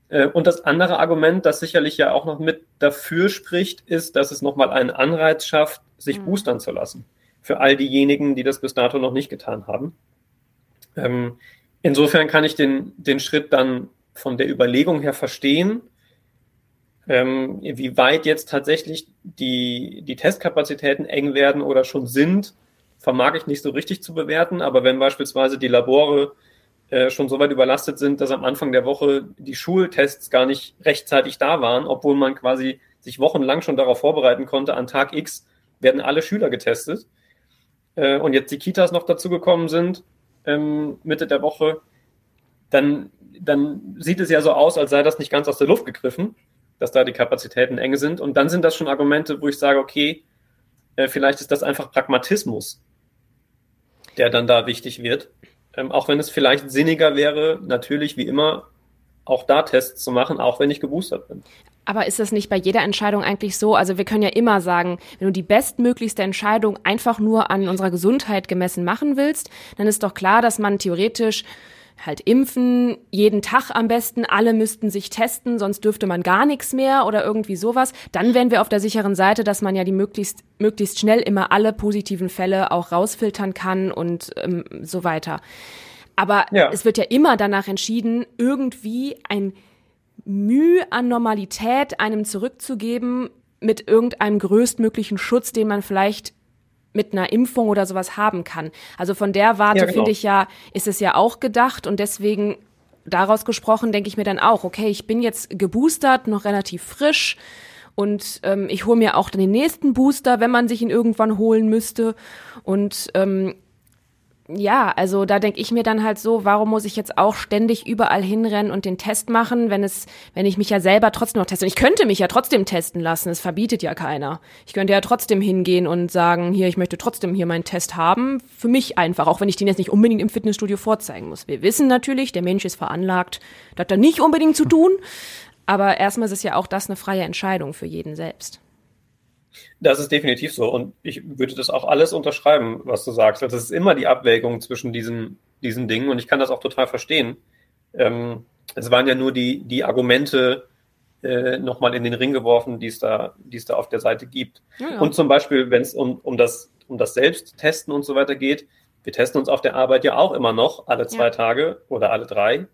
Äh, und das andere Argument, das sicherlich ja auch noch mit dafür spricht, ist, dass es nochmal einen Anreiz schafft, sich mhm. boostern zu lassen. Für all diejenigen, die das bis dato noch nicht getan haben. Ähm, insofern kann ich den, den Schritt dann von der Überlegung her verstehen, ähm, wie weit jetzt tatsächlich die, die Testkapazitäten eng werden oder schon sind, vermag ich nicht so richtig zu bewerten. Aber wenn beispielsweise die Labore äh, schon so weit überlastet sind, dass am Anfang der Woche die Schultests gar nicht rechtzeitig da waren, obwohl man quasi sich wochenlang schon darauf vorbereiten konnte, an Tag X werden alle Schüler getestet. Äh, und jetzt die Kitas noch dazugekommen sind, ähm, Mitte der Woche, dann, dann sieht es ja so aus, als sei das nicht ganz aus der Luft gegriffen, dass da die Kapazitäten eng sind. Und dann sind das schon Argumente, wo ich sage, okay, äh, vielleicht ist das einfach Pragmatismus, der dann da wichtig wird. Ähm, auch wenn es vielleicht sinniger wäre, natürlich wie immer auch da Tests zu machen, auch wenn ich geboostert bin. Aber ist das nicht bei jeder Entscheidung eigentlich so? Also wir können ja immer sagen, wenn du die bestmöglichste Entscheidung einfach nur an unserer Gesundheit gemessen machen willst, dann ist doch klar, dass man theoretisch halt impfen, jeden Tag am besten, alle müssten sich testen, sonst dürfte man gar nichts mehr oder irgendwie sowas. Dann wären wir auf der sicheren Seite, dass man ja die möglichst, möglichst schnell immer alle positiven Fälle auch rausfiltern kann und ähm, so weiter. Aber ja. es wird ja immer danach entschieden, irgendwie ein Mühe an Normalität einem zurückzugeben mit irgendeinem größtmöglichen Schutz, den man vielleicht mit einer Impfung oder sowas haben kann. Also von der Warte ja, genau. finde ich ja, ist es ja auch gedacht und deswegen daraus gesprochen denke ich mir dann auch, okay, ich bin jetzt geboostert, noch relativ frisch und ähm, ich hole mir auch dann den nächsten Booster, wenn man sich ihn irgendwann holen müsste und ähm, ja, also da denke ich mir dann halt so, warum muss ich jetzt auch ständig überall hinrennen und den Test machen, wenn es, wenn ich mich ja selber trotzdem noch teste. Ich könnte mich ja trotzdem testen lassen, es verbietet ja keiner. Ich könnte ja trotzdem hingehen und sagen, hier, ich möchte trotzdem hier meinen Test haben, für mich einfach, auch wenn ich den jetzt nicht unbedingt im Fitnessstudio vorzeigen muss. Wir wissen natürlich, der Mensch ist veranlagt, das hat da nicht unbedingt zu tun, aber erstmal ist es ja auch das eine freie Entscheidung für jeden selbst. Das ist definitiv so. Und ich würde das auch alles unterschreiben, was du sagst. Also es ist immer die Abwägung zwischen diesen, diesen Dingen und ich kann das auch total verstehen. Ähm, es waren ja nur die, die Argumente äh, nochmal in den Ring geworfen, die es da, die es da auf der Seite gibt. Ja, ja. Und zum Beispiel, wenn es um, um, das, um das Selbsttesten und so weiter geht, wir testen uns auf der Arbeit ja auch immer noch alle zwei ja. Tage oder alle drei,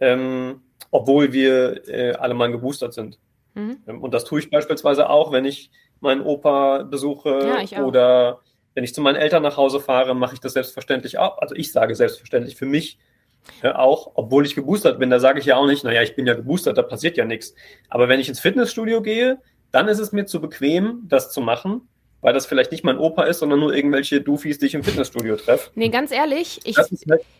ähm, obwohl wir äh, alle mal geboostert sind. Mhm. Ähm, und das tue ich beispielsweise auch, wenn ich meinen Opa besuche ja, oder wenn ich zu meinen Eltern nach Hause fahre, mache ich das selbstverständlich auch. Also ich sage selbstverständlich für mich ja, auch, obwohl ich geboostert bin, da sage ich ja auch nicht, naja, ich bin ja geboostert, da passiert ja nichts. Aber wenn ich ins Fitnessstudio gehe, dann ist es mir zu bequem, das zu machen, weil das vielleicht nicht mein Opa ist, sondern nur irgendwelche Doofies, die ich im Fitnessstudio treffe. Nee, ganz ehrlich, ich, halt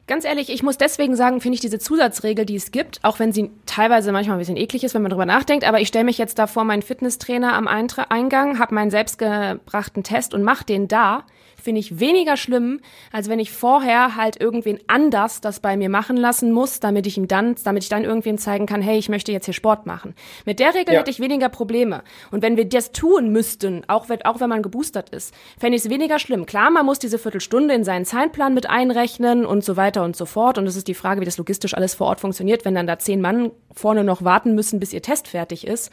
ganz ehrlich, ich muss deswegen sagen, finde ich diese Zusatzregel, die es gibt, auch wenn sie teilweise manchmal ein bisschen eklig ist, wenn man drüber nachdenkt, aber ich stelle mich jetzt da vor meinen Fitnesstrainer am Eingang, habe meinen selbstgebrachten Test und mache den da finde ich weniger schlimm, als wenn ich vorher halt irgendwen anders das bei mir machen lassen muss, damit ich ihm dann, damit ich dann irgendwen zeigen kann, hey, ich möchte jetzt hier Sport machen. Mit der Regel ja. hätte ich weniger Probleme. Und wenn wir das tun müssten, auch wenn, auch wenn man geboostert ist, fände ich es weniger schlimm. Klar, man muss diese Viertelstunde in seinen Zeitplan mit einrechnen und so weiter und so fort. Und es ist die Frage, wie das logistisch alles vor Ort funktioniert, wenn dann da zehn Mann vorne noch warten müssen, bis ihr Test fertig ist.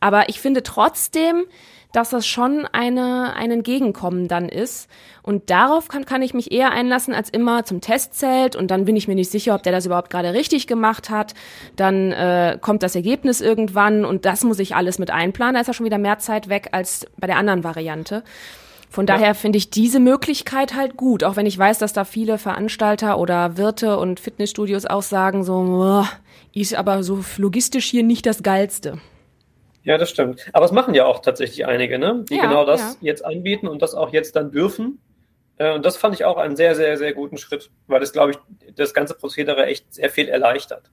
Aber ich finde trotzdem, dass das schon eine, ein Entgegenkommen dann ist. Und darauf kann, kann ich mich eher einlassen als immer zum Testzelt und dann bin ich mir nicht sicher, ob der das überhaupt gerade richtig gemacht hat. Dann äh, kommt das Ergebnis irgendwann und das muss ich alles mit einplanen. Da ist ja schon wieder mehr Zeit weg als bei der anderen Variante. Von daher ja. finde ich diese Möglichkeit halt gut, auch wenn ich weiß, dass da viele Veranstalter oder Wirte und Fitnessstudios auch sagen, so, ist aber so logistisch hier nicht das Geilste. Ja, das stimmt. Aber es machen ja auch tatsächlich einige, ne? die ja, genau das ja. jetzt anbieten und das auch jetzt dann dürfen. Äh, und das fand ich auch einen sehr, sehr, sehr guten Schritt, weil es, glaube ich, das ganze Prozedere echt sehr viel erleichtert.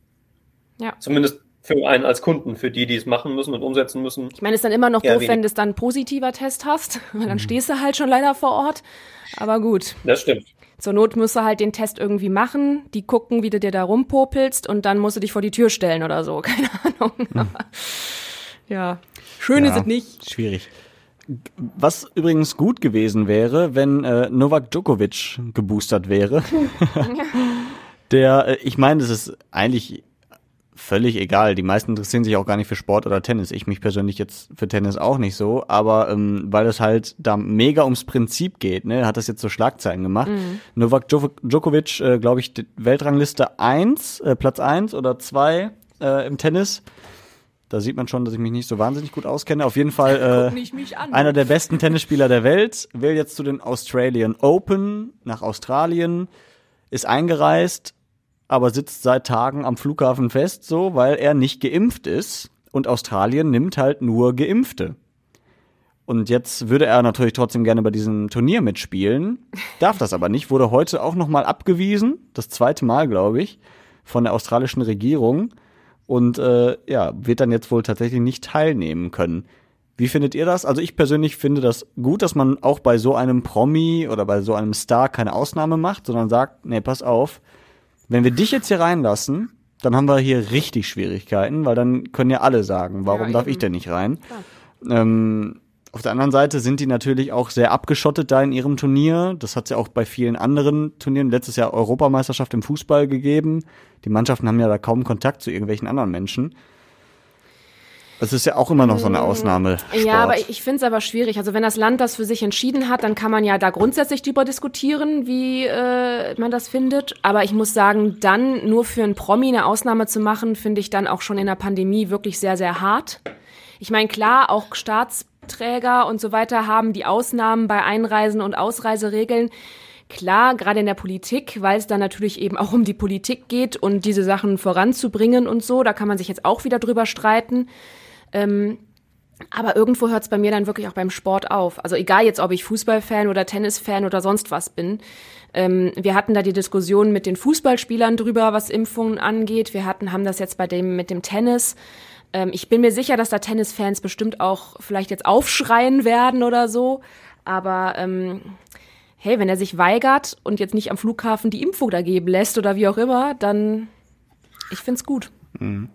Ja. Zumindest für einen als Kunden, für die, die es machen müssen und umsetzen müssen. Ich meine, es ist dann immer noch doof, wenn du dann positiver Test hast, weil dann mhm. stehst du halt schon leider vor Ort. Aber gut. Das stimmt. Zur Not musst du halt den Test irgendwie machen, die gucken, wie du dir da rumpopelst und dann musst du dich vor die Tür stellen oder so. Keine Ahnung. Mhm. Ja, schön ja, ist es nicht. Schwierig. Was übrigens gut gewesen wäre, wenn äh, Novak Djokovic geboostert wäre. Der, äh, ich meine, das ist eigentlich völlig egal. Die meisten interessieren sich auch gar nicht für Sport oder Tennis. Ich mich persönlich jetzt für Tennis auch nicht so, aber ähm, weil es halt da mega ums Prinzip geht, ne, hat das jetzt so Schlagzeilen gemacht. Mhm. Novak Djokovic, äh, glaube ich, Weltrangliste eins, äh, Platz eins oder zwei äh, im Tennis. Da sieht man schon, dass ich mich nicht so wahnsinnig gut auskenne. Auf jeden Fall äh, einer der besten Tennisspieler der Welt, will jetzt zu den Australian Open nach Australien, ist eingereist, aber sitzt seit Tagen am Flughafen fest, so, weil er nicht geimpft ist. Und Australien nimmt halt nur Geimpfte. Und jetzt würde er natürlich trotzdem gerne bei diesem Turnier mitspielen, darf das aber nicht, wurde heute auch nochmal abgewiesen, das zweite Mal, glaube ich, von der australischen Regierung und äh, ja, wird dann jetzt wohl tatsächlich nicht teilnehmen können. Wie findet ihr das? Also ich persönlich finde das gut, dass man auch bei so einem Promi oder bei so einem Star keine Ausnahme macht, sondern sagt, nee, pass auf, wenn wir dich jetzt hier reinlassen, dann haben wir hier richtig Schwierigkeiten, weil dann können ja alle sagen, warum ja, darf ich denn nicht rein? Ähm, auf der anderen Seite sind die natürlich auch sehr abgeschottet da in ihrem Turnier. Das hat es ja auch bei vielen anderen Turnieren letztes Jahr Europameisterschaft im Fußball gegeben. Die Mannschaften haben ja da kaum Kontakt zu irgendwelchen anderen Menschen. Das ist ja auch immer noch so eine mm, Ausnahme. Ja, aber ich finde es aber schwierig. Also wenn das Land das für sich entschieden hat, dann kann man ja da grundsätzlich drüber diskutieren, wie äh, man das findet. Aber ich muss sagen, dann nur für einen Promi eine Ausnahme zu machen, finde ich dann auch schon in der Pandemie wirklich sehr, sehr hart. Ich meine, klar, auch Staatsträger und so weiter haben die Ausnahmen bei Einreisen und Ausreiseregeln. Klar, gerade in der Politik, weil es dann natürlich eben auch um die Politik geht und diese Sachen voranzubringen und so. Da kann man sich jetzt auch wieder drüber streiten. Ähm, aber irgendwo hört es bei mir dann wirklich auch beim Sport auf. Also egal jetzt, ob ich Fußballfan oder Tennisfan oder sonst was bin. Ähm, wir hatten da die Diskussion mit den Fußballspielern drüber, was Impfungen angeht. Wir hatten, haben das jetzt bei dem mit dem Tennis. Ähm, ich bin mir sicher, dass da Tennisfans bestimmt auch vielleicht jetzt aufschreien werden oder so. Aber ähm, hey, wenn er sich weigert und jetzt nicht am Flughafen die Impfung da geben lässt oder wie auch immer, dann ich find's gut. Mhm.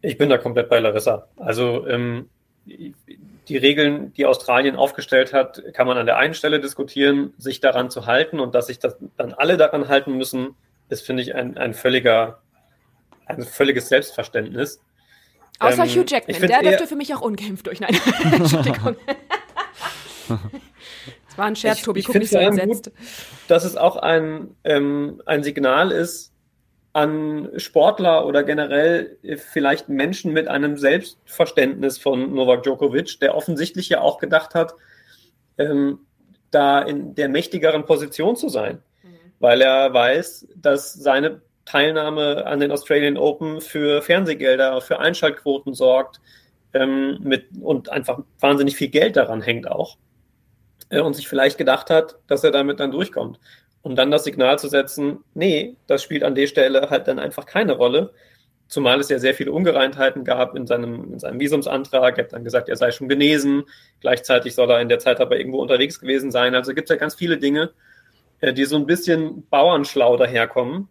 Ich bin da komplett bei Larissa. Also ähm, die Regeln, die Australien aufgestellt hat, kann man an der einen Stelle diskutieren, sich daran zu halten und dass sich das dann alle daran halten müssen, ist, finde ich, ein, ein völliger, ein völliges Selbstverständnis. Außer ähm, Hugh Jackman, der dürfte für mich auch ungeimpft durch. Nein, Entschuldigung. Das war ein Scherz, ich, Tobi, ich guck nicht so entsetzt. Gut, dass es auch ein, ähm, ein Signal ist, an Sportler oder generell vielleicht Menschen mit einem Selbstverständnis von Novak Djokovic, der offensichtlich ja auch gedacht hat, ähm, da in der mächtigeren Position zu sein, mhm. weil er weiß, dass seine Teilnahme an den Australian Open für Fernsehgelder, für Einschaltquoten sorgt ähm, mit, und einfach wahnsinnig viel Geld daran hängt auch. Äh, und sich vielleicht gedacht hat, dass er damit dann durchkommt und dann das Signal zu setzen, nee, das spielt an der Stelle halt dann einfach keine Rolle. Zumal es ja sehr viele Ungereimtheiten gab in seinem, in seinem Visumsantrag. Er hat dann gesagt, er sei schon genesen. Gleichzeitig soll er in der Zeit aber irgendwo unterwegs gewesen sein. Also gibt es ja ganz viele Dinge, äh, die so ein bisschen bauernschlau daherkommen.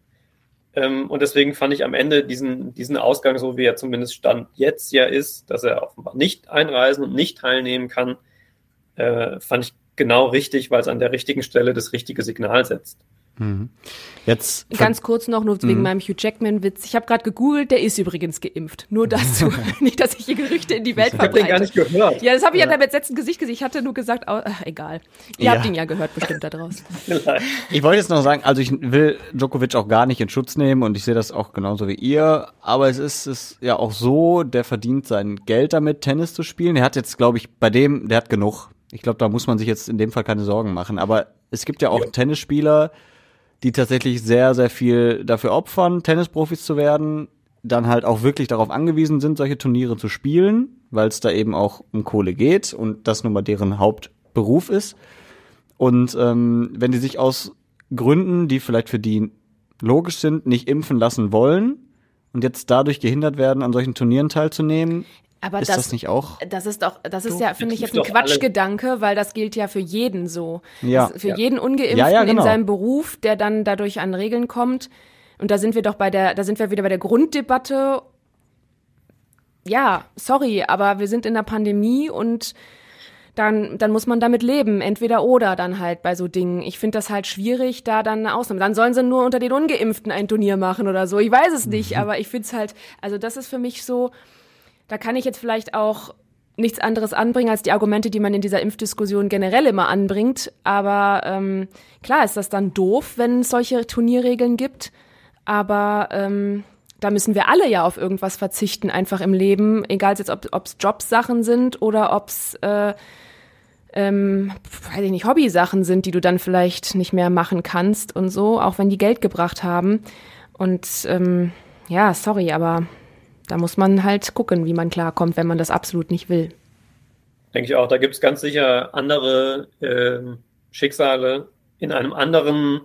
Ähm, und deswegen fand ich am Ende diesen, diesen Ausgang, so wie er zumindest Stand jetzt ja ist, dass er offenbar nicht einreisen und nicht teilnehmen kann, äh, fand ich genau richtig, weil es an der richtigen Stelle das richtige Signal setzt. Jetzt ganz kurz noch nur wegen mhm. meinem Hugh Jackman Witz. Ich habe gerade gegoogelt, der ist übrigens geimpft. Nur dazu, nicht, dass ich hier Gerüchte in die Welt verbreite. Ich habe den gar nicht gehört. Ja, das habe ich ja. ja damit letzten Gesicht gesehen. Ich hatte nur gesagt, oh, ach, egal. Ihr ja. habt ihn ja gehört bestimmt da draußen. ich wollte jetzt noch sagen, also ich will Djokovic auch gar nicht in Schutz nehmen und ich sehe das auch genauso wie ihr. Aber es ist, ist ja auch so, der verdient sein Geld damit, Tennis zu spielen. Er hat jetzt, glaube ich, bei dem, der hat genug. Ich glaube, da muss man sich jetzt in dem Fall keine Sorgen machen. Aber es gibt ja auch ja. Tennisspieler, die tatsächlich sehr, sehr viel dafür opfern, Tennisprofis zu werden, dann halt auch wirklich darauf angewiesen sind, solche Turniere zu spielen, weil es da eben auch um Kohle geht und das nun mal deren Hauptberuf ist. Und ähm, wenn die sich aus Gründen, die vielleicht für die logisch sind, nicht impfen lassen wollen und jetzt dadurch gehindert werden, an solchen Turnieren teilzunehmen, aber ist das, das nicht auch? Das ist doch, das ist ja, finde ich jetzt ein Quatschgedanke, weil das gilt ja für jeden so. Ja. für ja. jeden Ungeimpften ja, ja, genau. in seinem Beruf, der dann dadurch an Regeln kommt. Und da sind wir doch bei der, da sind wir wieder bei der Grunddebatte. Ja, sorry, aber wir sind in der Pandemie und dann, dann muss man damit leben, entweder oder dann halt bei so Dingen. Ich finde das halt schwierig, da dann eine Ausnahme. Dann sollen sie nur unter den Ungeimpften ein Turnier machen oder so. Ich weiß es nicht, aber ich finde es halt, also das ist für mich so, da kann ich jetzt vielleicht auch nichts anderes anbringen als die Argumente, die man in dieser Impfdiskussion generell immer anbringt. Aber ähm, klar ist das dann doof, wenn es solche Turnierregeln gibt. Aber ähm, da müssen wir alle ja auf irgendwas verzichten, einfach im Leben, egal jetzt, ob es Jobsachen sind oder ob es, äh, ähm, weiß ich nicht, Hobbysachen sind, die du dann vielleicht nicht mehr machen kannst und so, auch wenn die Geld gebracht haben. Und ähm, ja, sorry, aber da muss man halt gucken, wie man klarkommt, wenn man das absolut nicht will. Denke ich auch. Da gibt es ganz sicher andere äh, Schicksale in einem anderen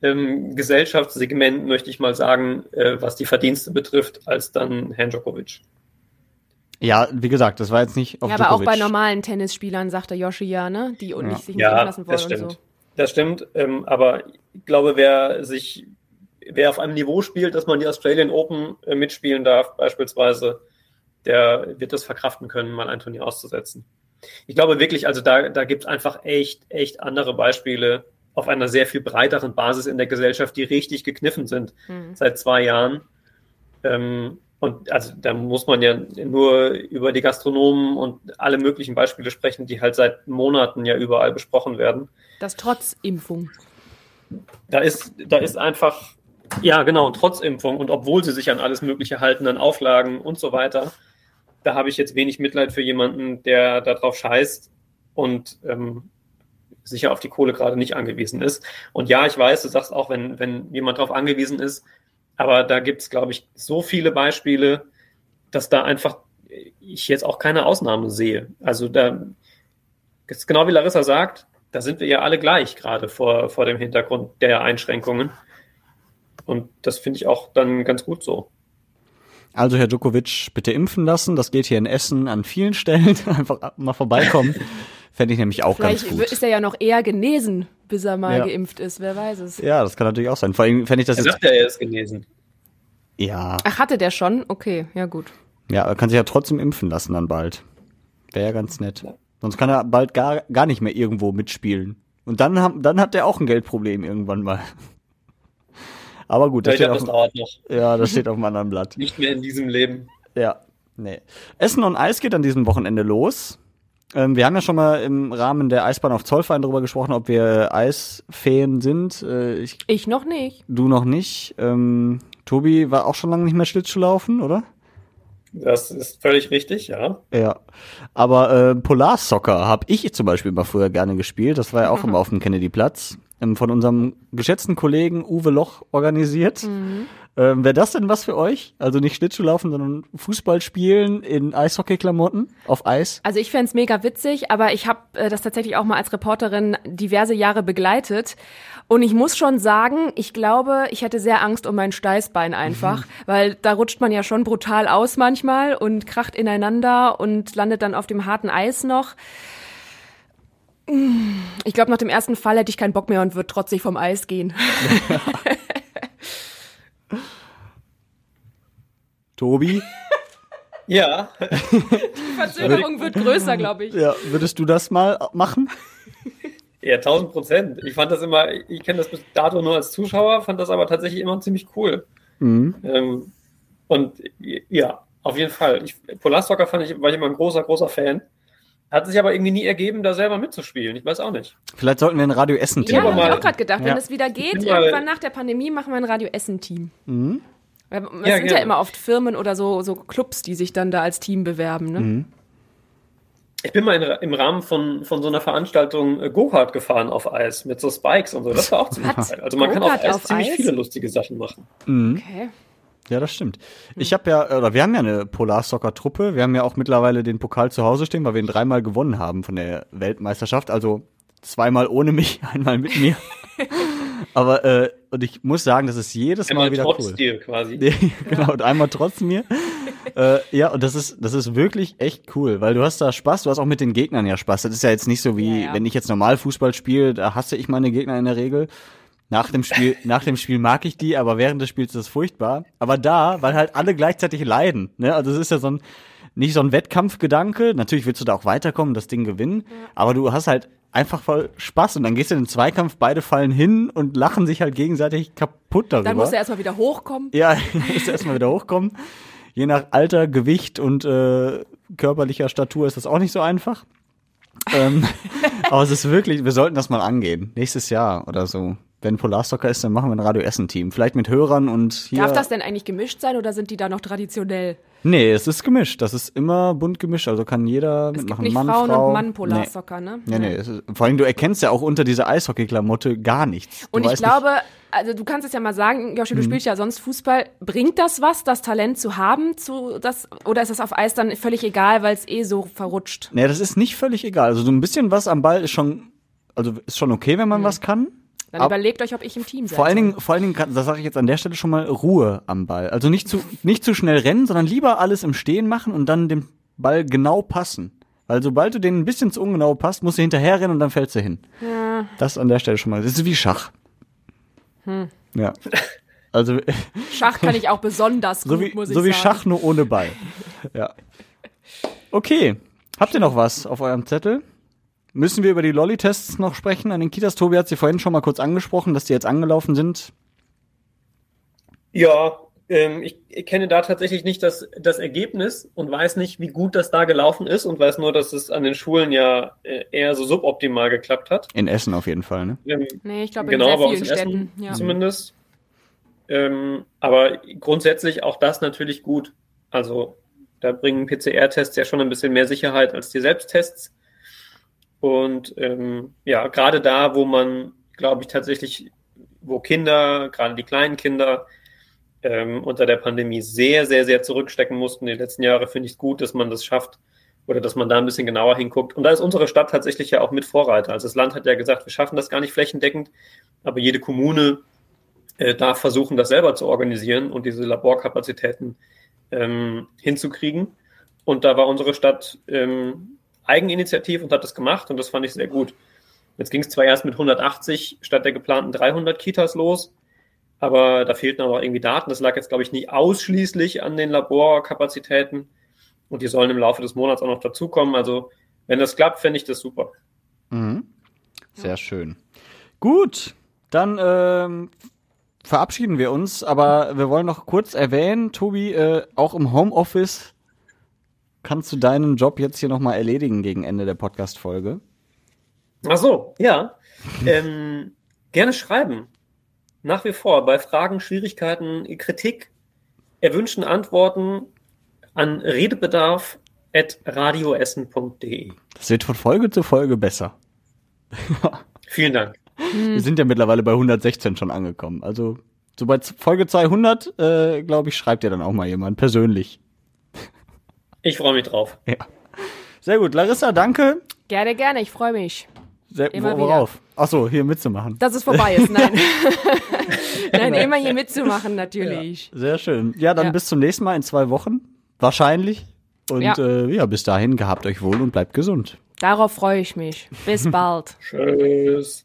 ähm, Gesellschaftssegment, möchte ich mal sagen, äh, was die Verdienste betrifft, als dann Herrn Djokovic. Ja, wie gesagt, das war jetzt nicht auf Ja, aber Djokovic. auch bei normalen Tennisspielern, sagte Yoshi ja, ne? Die und ja. nicht sich nicht ja, lassen wollen das stimmt. und so. Das stimmt, ähm, aber ich glaube, wer sich, wer auf einem Niveau spielt, dass man die Australian Open äh, mitspielen darf, beispielsweise, der wird das verkraften können, mal ein Turnier auszusetzen. Ich glaube wirklich, also da, da gibt es einfach echt, echt andere Beispiele, auf einer sehr viel breiteren Basis in der Gesellschaft, die richtig gekniffen sind mhm. seit zwei Jahren. Ähm, und also da muss man ja nur über die Gastronomen und alle möglichen Beispiele sprechen, die halt seit Monaten ja überall besprochen werden. Das trotz Impfung. Da ist, da ist einfach, ja genau, trotz Impfung und obwohl sie sich an alles Mögliche halten, an Auflagen und so weiter, da habe ich jetzt wenig Mitleid für jemanden, der darauf scheißt und ähm, sicher auf die Kohle gerade nicht angewiesen ist. Und ja, ich weiß, du sagst auch, wenn, wenn jemand darauf angewiesen ist, aber da gibt es, glaube ich, so viele Beispiele, dass da einfach ich jetzt auch keine Ausnahme sehe. Also da ist genau wie Larissa sagt, da sind wir ja alle gleich gerade vor, vor dem Hintergrund der Einschränkungen. Und das finde ich auch dann ganz gut so. Also Herr Djokovic, bitte impfen lassen. Das geht hier in Essen an vielen Stellen. Einfach mal vorbeikommen. Fände ich nämlich auch Vielleicht ganz gut. ist er ja noch eher genesen, bis er mal ja. geimpft ist. Wer weiß es. Ja, das kann natürlich auch sein. Vor allem fände ich das er jetzt. Sagt er, er ist genesen. Ja. Ach, hatte der schon? Okay, ja gut. Ja, er kann sich ja trotzdem impfen lassen dann bald. Wäre ja ganz nett. Ja. Sonst kann er bald gar, gar nicht mehr irgendwo mitspielen. Und dann, haben, dann hat er auch ein Geldproblem irgendwann mal. Aber gut, das, steht, glaub, auf, das Ja, das steht auf einem anderen Blatt. Nicht mehr in diesem Leben. Ja, nee. Essen und Eis geht an diesem Wochenende los. Ähm, wir haben ja schon mal im Rahmen der Eisbahn auf Zollverein darüber gesprochen, ob wir Eisfeen sind. Äh, ich, ich, noch nicht. Du noch nicht. Ähm, Tobi war auch schon lange nicht mehr Schlittschuhlaufen, oder? Das ist völlig richtig, ja. Ja. Aber äh, Polarsoccer habe ich zum Beispiel mal früher gerne gespielt. Das war ja auch immer auf dem Kennedy-Platz. Ähm, von unserem geschätzten Kollegen Uwe Loch organisiert. Mhm. Ähm, Wäre das denn was für euch? Also nicht Schlittschuhlaufen, sondern Fußball spielen in Eishockey-Klamotten auf Eis? Also ich fände mega witzig, aber ich habe äh, das tatsächlich auch mal als Reporterin diverse Jahre begleitet. Und ich muss schon sagen, ich glaube, ich hätte sehr Angst um mein Steißbein einfach, mhm. weil da rutscht man ja schon brutal aus manchmal und kracht ineinander und landet dann auf dem harten Eis noch. Ich glaube, nach dem ersten Fall hätte ich keinen Bock mehr und würde trotzig vom Eis gehen. Tobi? Ja. Die Verzögerung wird größer, glaube ich. Ja, würdest du das mal machen? Ja, 1000 Prozent. Ich fand das immer, ich kenne das bis dato nur als Zuschauer, fand das aber tatsächlich immer ziemlich cool. Mhm. Ähm, und ja, auf jeden Fall. Ich, Polarstocker fand ich, war ich immer ein großer, großer Fan. Hat sich aber irgendwie nie ergeben, da selber mitzuspielen. Ich weiß auch nicht. Vielleicht sollten wir ein Radio Essen-Team Ja, habe ich auch gerade gedacht. Ja. Wenn es wieder geht, irgendwann nach der Pandemie machen wir ein Radio Essen-Team. Mhm. Es ja, sind gerne. ja immer oft Firmen oder so, so Clubs, die sich dann da als Team bewerben. Ne? Mhm. Ich bin mal in, im Rahmen von, von so einer Veranstaltung äh, Go-Kart gefahren auf Eis mit so Spikes und so. Das war auch ziemlich geil. Also man kann auf Eis auf ziemlich Eis? viele lustige Sachen machen. Mhm. Okay. Ja, das stimmt. Ich habe ja, oder wir haben ja eine Polarsoccer-Truppe. Wir haben ja auch mittlerweile den Pokal zu Hause stehen, weil wir ihn dreimal gewonnen haben von der Weltmeisterschaft. Also zweimal ohne mich, einmal mit mir. Aber äh, und ich muss sagen, das ist jedes einmal Mal wieder trotz cool. dir quasi. genau, und einmal trotz mir. äh, ja, und das ist das ist wirklich echt cool, weil du hast da Spaß, du hast auch mit den Gegnern ja Spaß. Das ist ja jetzt nicht so wie, ja, ja. wenn ich jetzt normal Fußball spiele, da hasse ich meine Gegner in der Regel. Nach dem Spiel, nach dem Spiel mag ich die, aber während des Spiels ist das furchtbar. Aber da, weil halt alle gleichzeitig leiden, ne? Also es ist ja so ein nicht so ein Wettkampfgedanke. Natürlich willst du da auch weiterkommen, das Ding gewinnen, aber du hast halt einfach voll Spaß und dann gehst du in den Zweikampf, beide fallen hin und lachen sich halt gegenseitig kaputt darüber. Dann musst du erstmal wieder hochkommen. Ja, musst du erstmal wieder hochkommen. Je nach Alter, Gewicht und äh, körperlicher Statur ist das auch nicht so einfach. ähm, aber es ist wirklich, wir sollten das mal angehen. Nächstes Jahr oder so. Wenn Polarstocker ist, dann machen wir ein Radio Essen Team. Vielleicht mit Hörern und hier. Darf das denn eigentlich gemischt sein oder sind die da noch traditionell? Nee, es ist gemischt. Das ist immer bunt gemischt. Also kann jeder Es gibt mitmachen. nicht Mann, Frauen Frau. und Mann Polarstocker, ne? Nee, nee. nee es ist, vor allem, du erkennst ja auch unter dieser Eishockey-Klamotte gar nichts. Du Und ich glaube, also du kannst es ja mal sagen, Joshi, du Mhm. spielst ja sonst Fußball. Bringt das was, das Talent zu haben, zu das, oder ist das auf Eis dann völlig egal, weil es eh so verrutscht? Nicht, nee, das ist nicht völlig egal. Also so ein bisschen was am Ball ist schon, also ist schon okay, wenn man was kann. Dann Ab- überlegt euch, ob ich im Team sein Vor allen. Dingen, vor allen Dingen, das sage ich jetzt an der Stelle schon mal, Ruhe am Ball. Also nicht zu, nicht zu schnell rennen, sondern lieber alles im Stehen machen und dann dem Ball genau passen. Weil sobald du den ein bisschen zu ungenau passt, musst du hinterher rennen und dann fällst du hin. Ja. Das an der Stelle schon mal. Das ist wie Schach. Hm. Ja. Also Schach kann ich auch besonders gut, so wie, muss ich so wie sagen. Schach nur ohne Ball. Ja. Okay. Habt ihr noch was auf eurem Zettel? Müssen wir über die Lolli-Tests noch sprechen an den Kitas? Tobi hat sie vorhin schon mal kurz angesprochen, dass die jetzt angelaufen sind. Ja, ähm, ich, ich kenne da tatsächlich nicht das, das Ergebnis und weiß nicht, wie gut das da gelaufen ist und weiß nur, dass es an den Schulen ja äh, eher so suboptimal geklappt hat. In Essen auf jeden Fall, ne? Ähm, Nee, ich glaube genau, in bei sehr vielen in Essen Städten. Ja. zumindest. Ähm, aber grundsätzlich auch das natürlich gut. Also da bringen PCR-Tests ja schon ein bisschen mehr Sicherheit als die Selbsttests. Und ähm, ja, gerade da, wo man, glaube ich, tatsächlich, wo Kinder, gerade die kleinen Kinder, ähm, unter der Pandemie sehr, sehr, sehr zurückstecken mussten die letzten Jahre, finde ich es gut, dass man das schafft oder dass man da ein bisschen genauer hinguckt. Und da ist unsere Stadt tatsächlich ja auch mit Vorreiter. Also das Land hat ja gesagt, wir schaffen das gar nicht flächendeckend, aber jede Kommune äh, darf versuchen, das selber zu organisieren und diese Laborkapazitäten ähm, hinzukriegen. Und da war unsere Stadt ähm, eigeninitiativ und hat das gemacht und das fand ich sehr gut. Jetzt ging es zwar erst mit 180 statt der geplanten 300 Kitas los, aber da fehlten auch noch irgendwie Daten. Das lag jetzt, glaube ich, nicht ausschließlich an den Laborkapazitäten und die sollen im Laufe des Monats auch noch dazukommen. Also wenn das klappt, fände ich das super. Mhm. Sehr schön. Gut, dann ähm, verabschieden wir uns, aber wir wollen noch kurz erwähnen, Tobi, äh, auch im Homeoffice kannst du deinen Job jetzt hier nochmal erledigen gegen Ende der Podcast-Folge. Ach so, ja. ähm, gerne schreiben. Nach wie vor bei Fragen, Schwierigkeiten, Kritik, erwünschten Antworten an redebedarf.radioessen.de. Das wird von Folge zu Folge besser. Vielen Dank. Wir sind ja mittlerweile bei 116 schon angekommen. Also so bei Folge 200, äh, glaube ich, schreibt ja dann auch mal jemand persönlich. Ich freue mich drauf. Ja. Sehr gut. Larissa, danke. Gerne, gerne, ich freue mich. Sehr, Immer worauf? Ach so, hier mitzumachen. Dass es vorbei ist, nein. nein, immer hier mitzumachen, natürlich. Sehr schön. Ja, dann Ja. bis zum nächsten Mal in zwei Wochen. Wahrscheinlich. Und Ja. Äh, ja, bis dahin gehabt euch wohl und bleibt gesund. Darauf freue ich mich. Bis bald. Tschüss.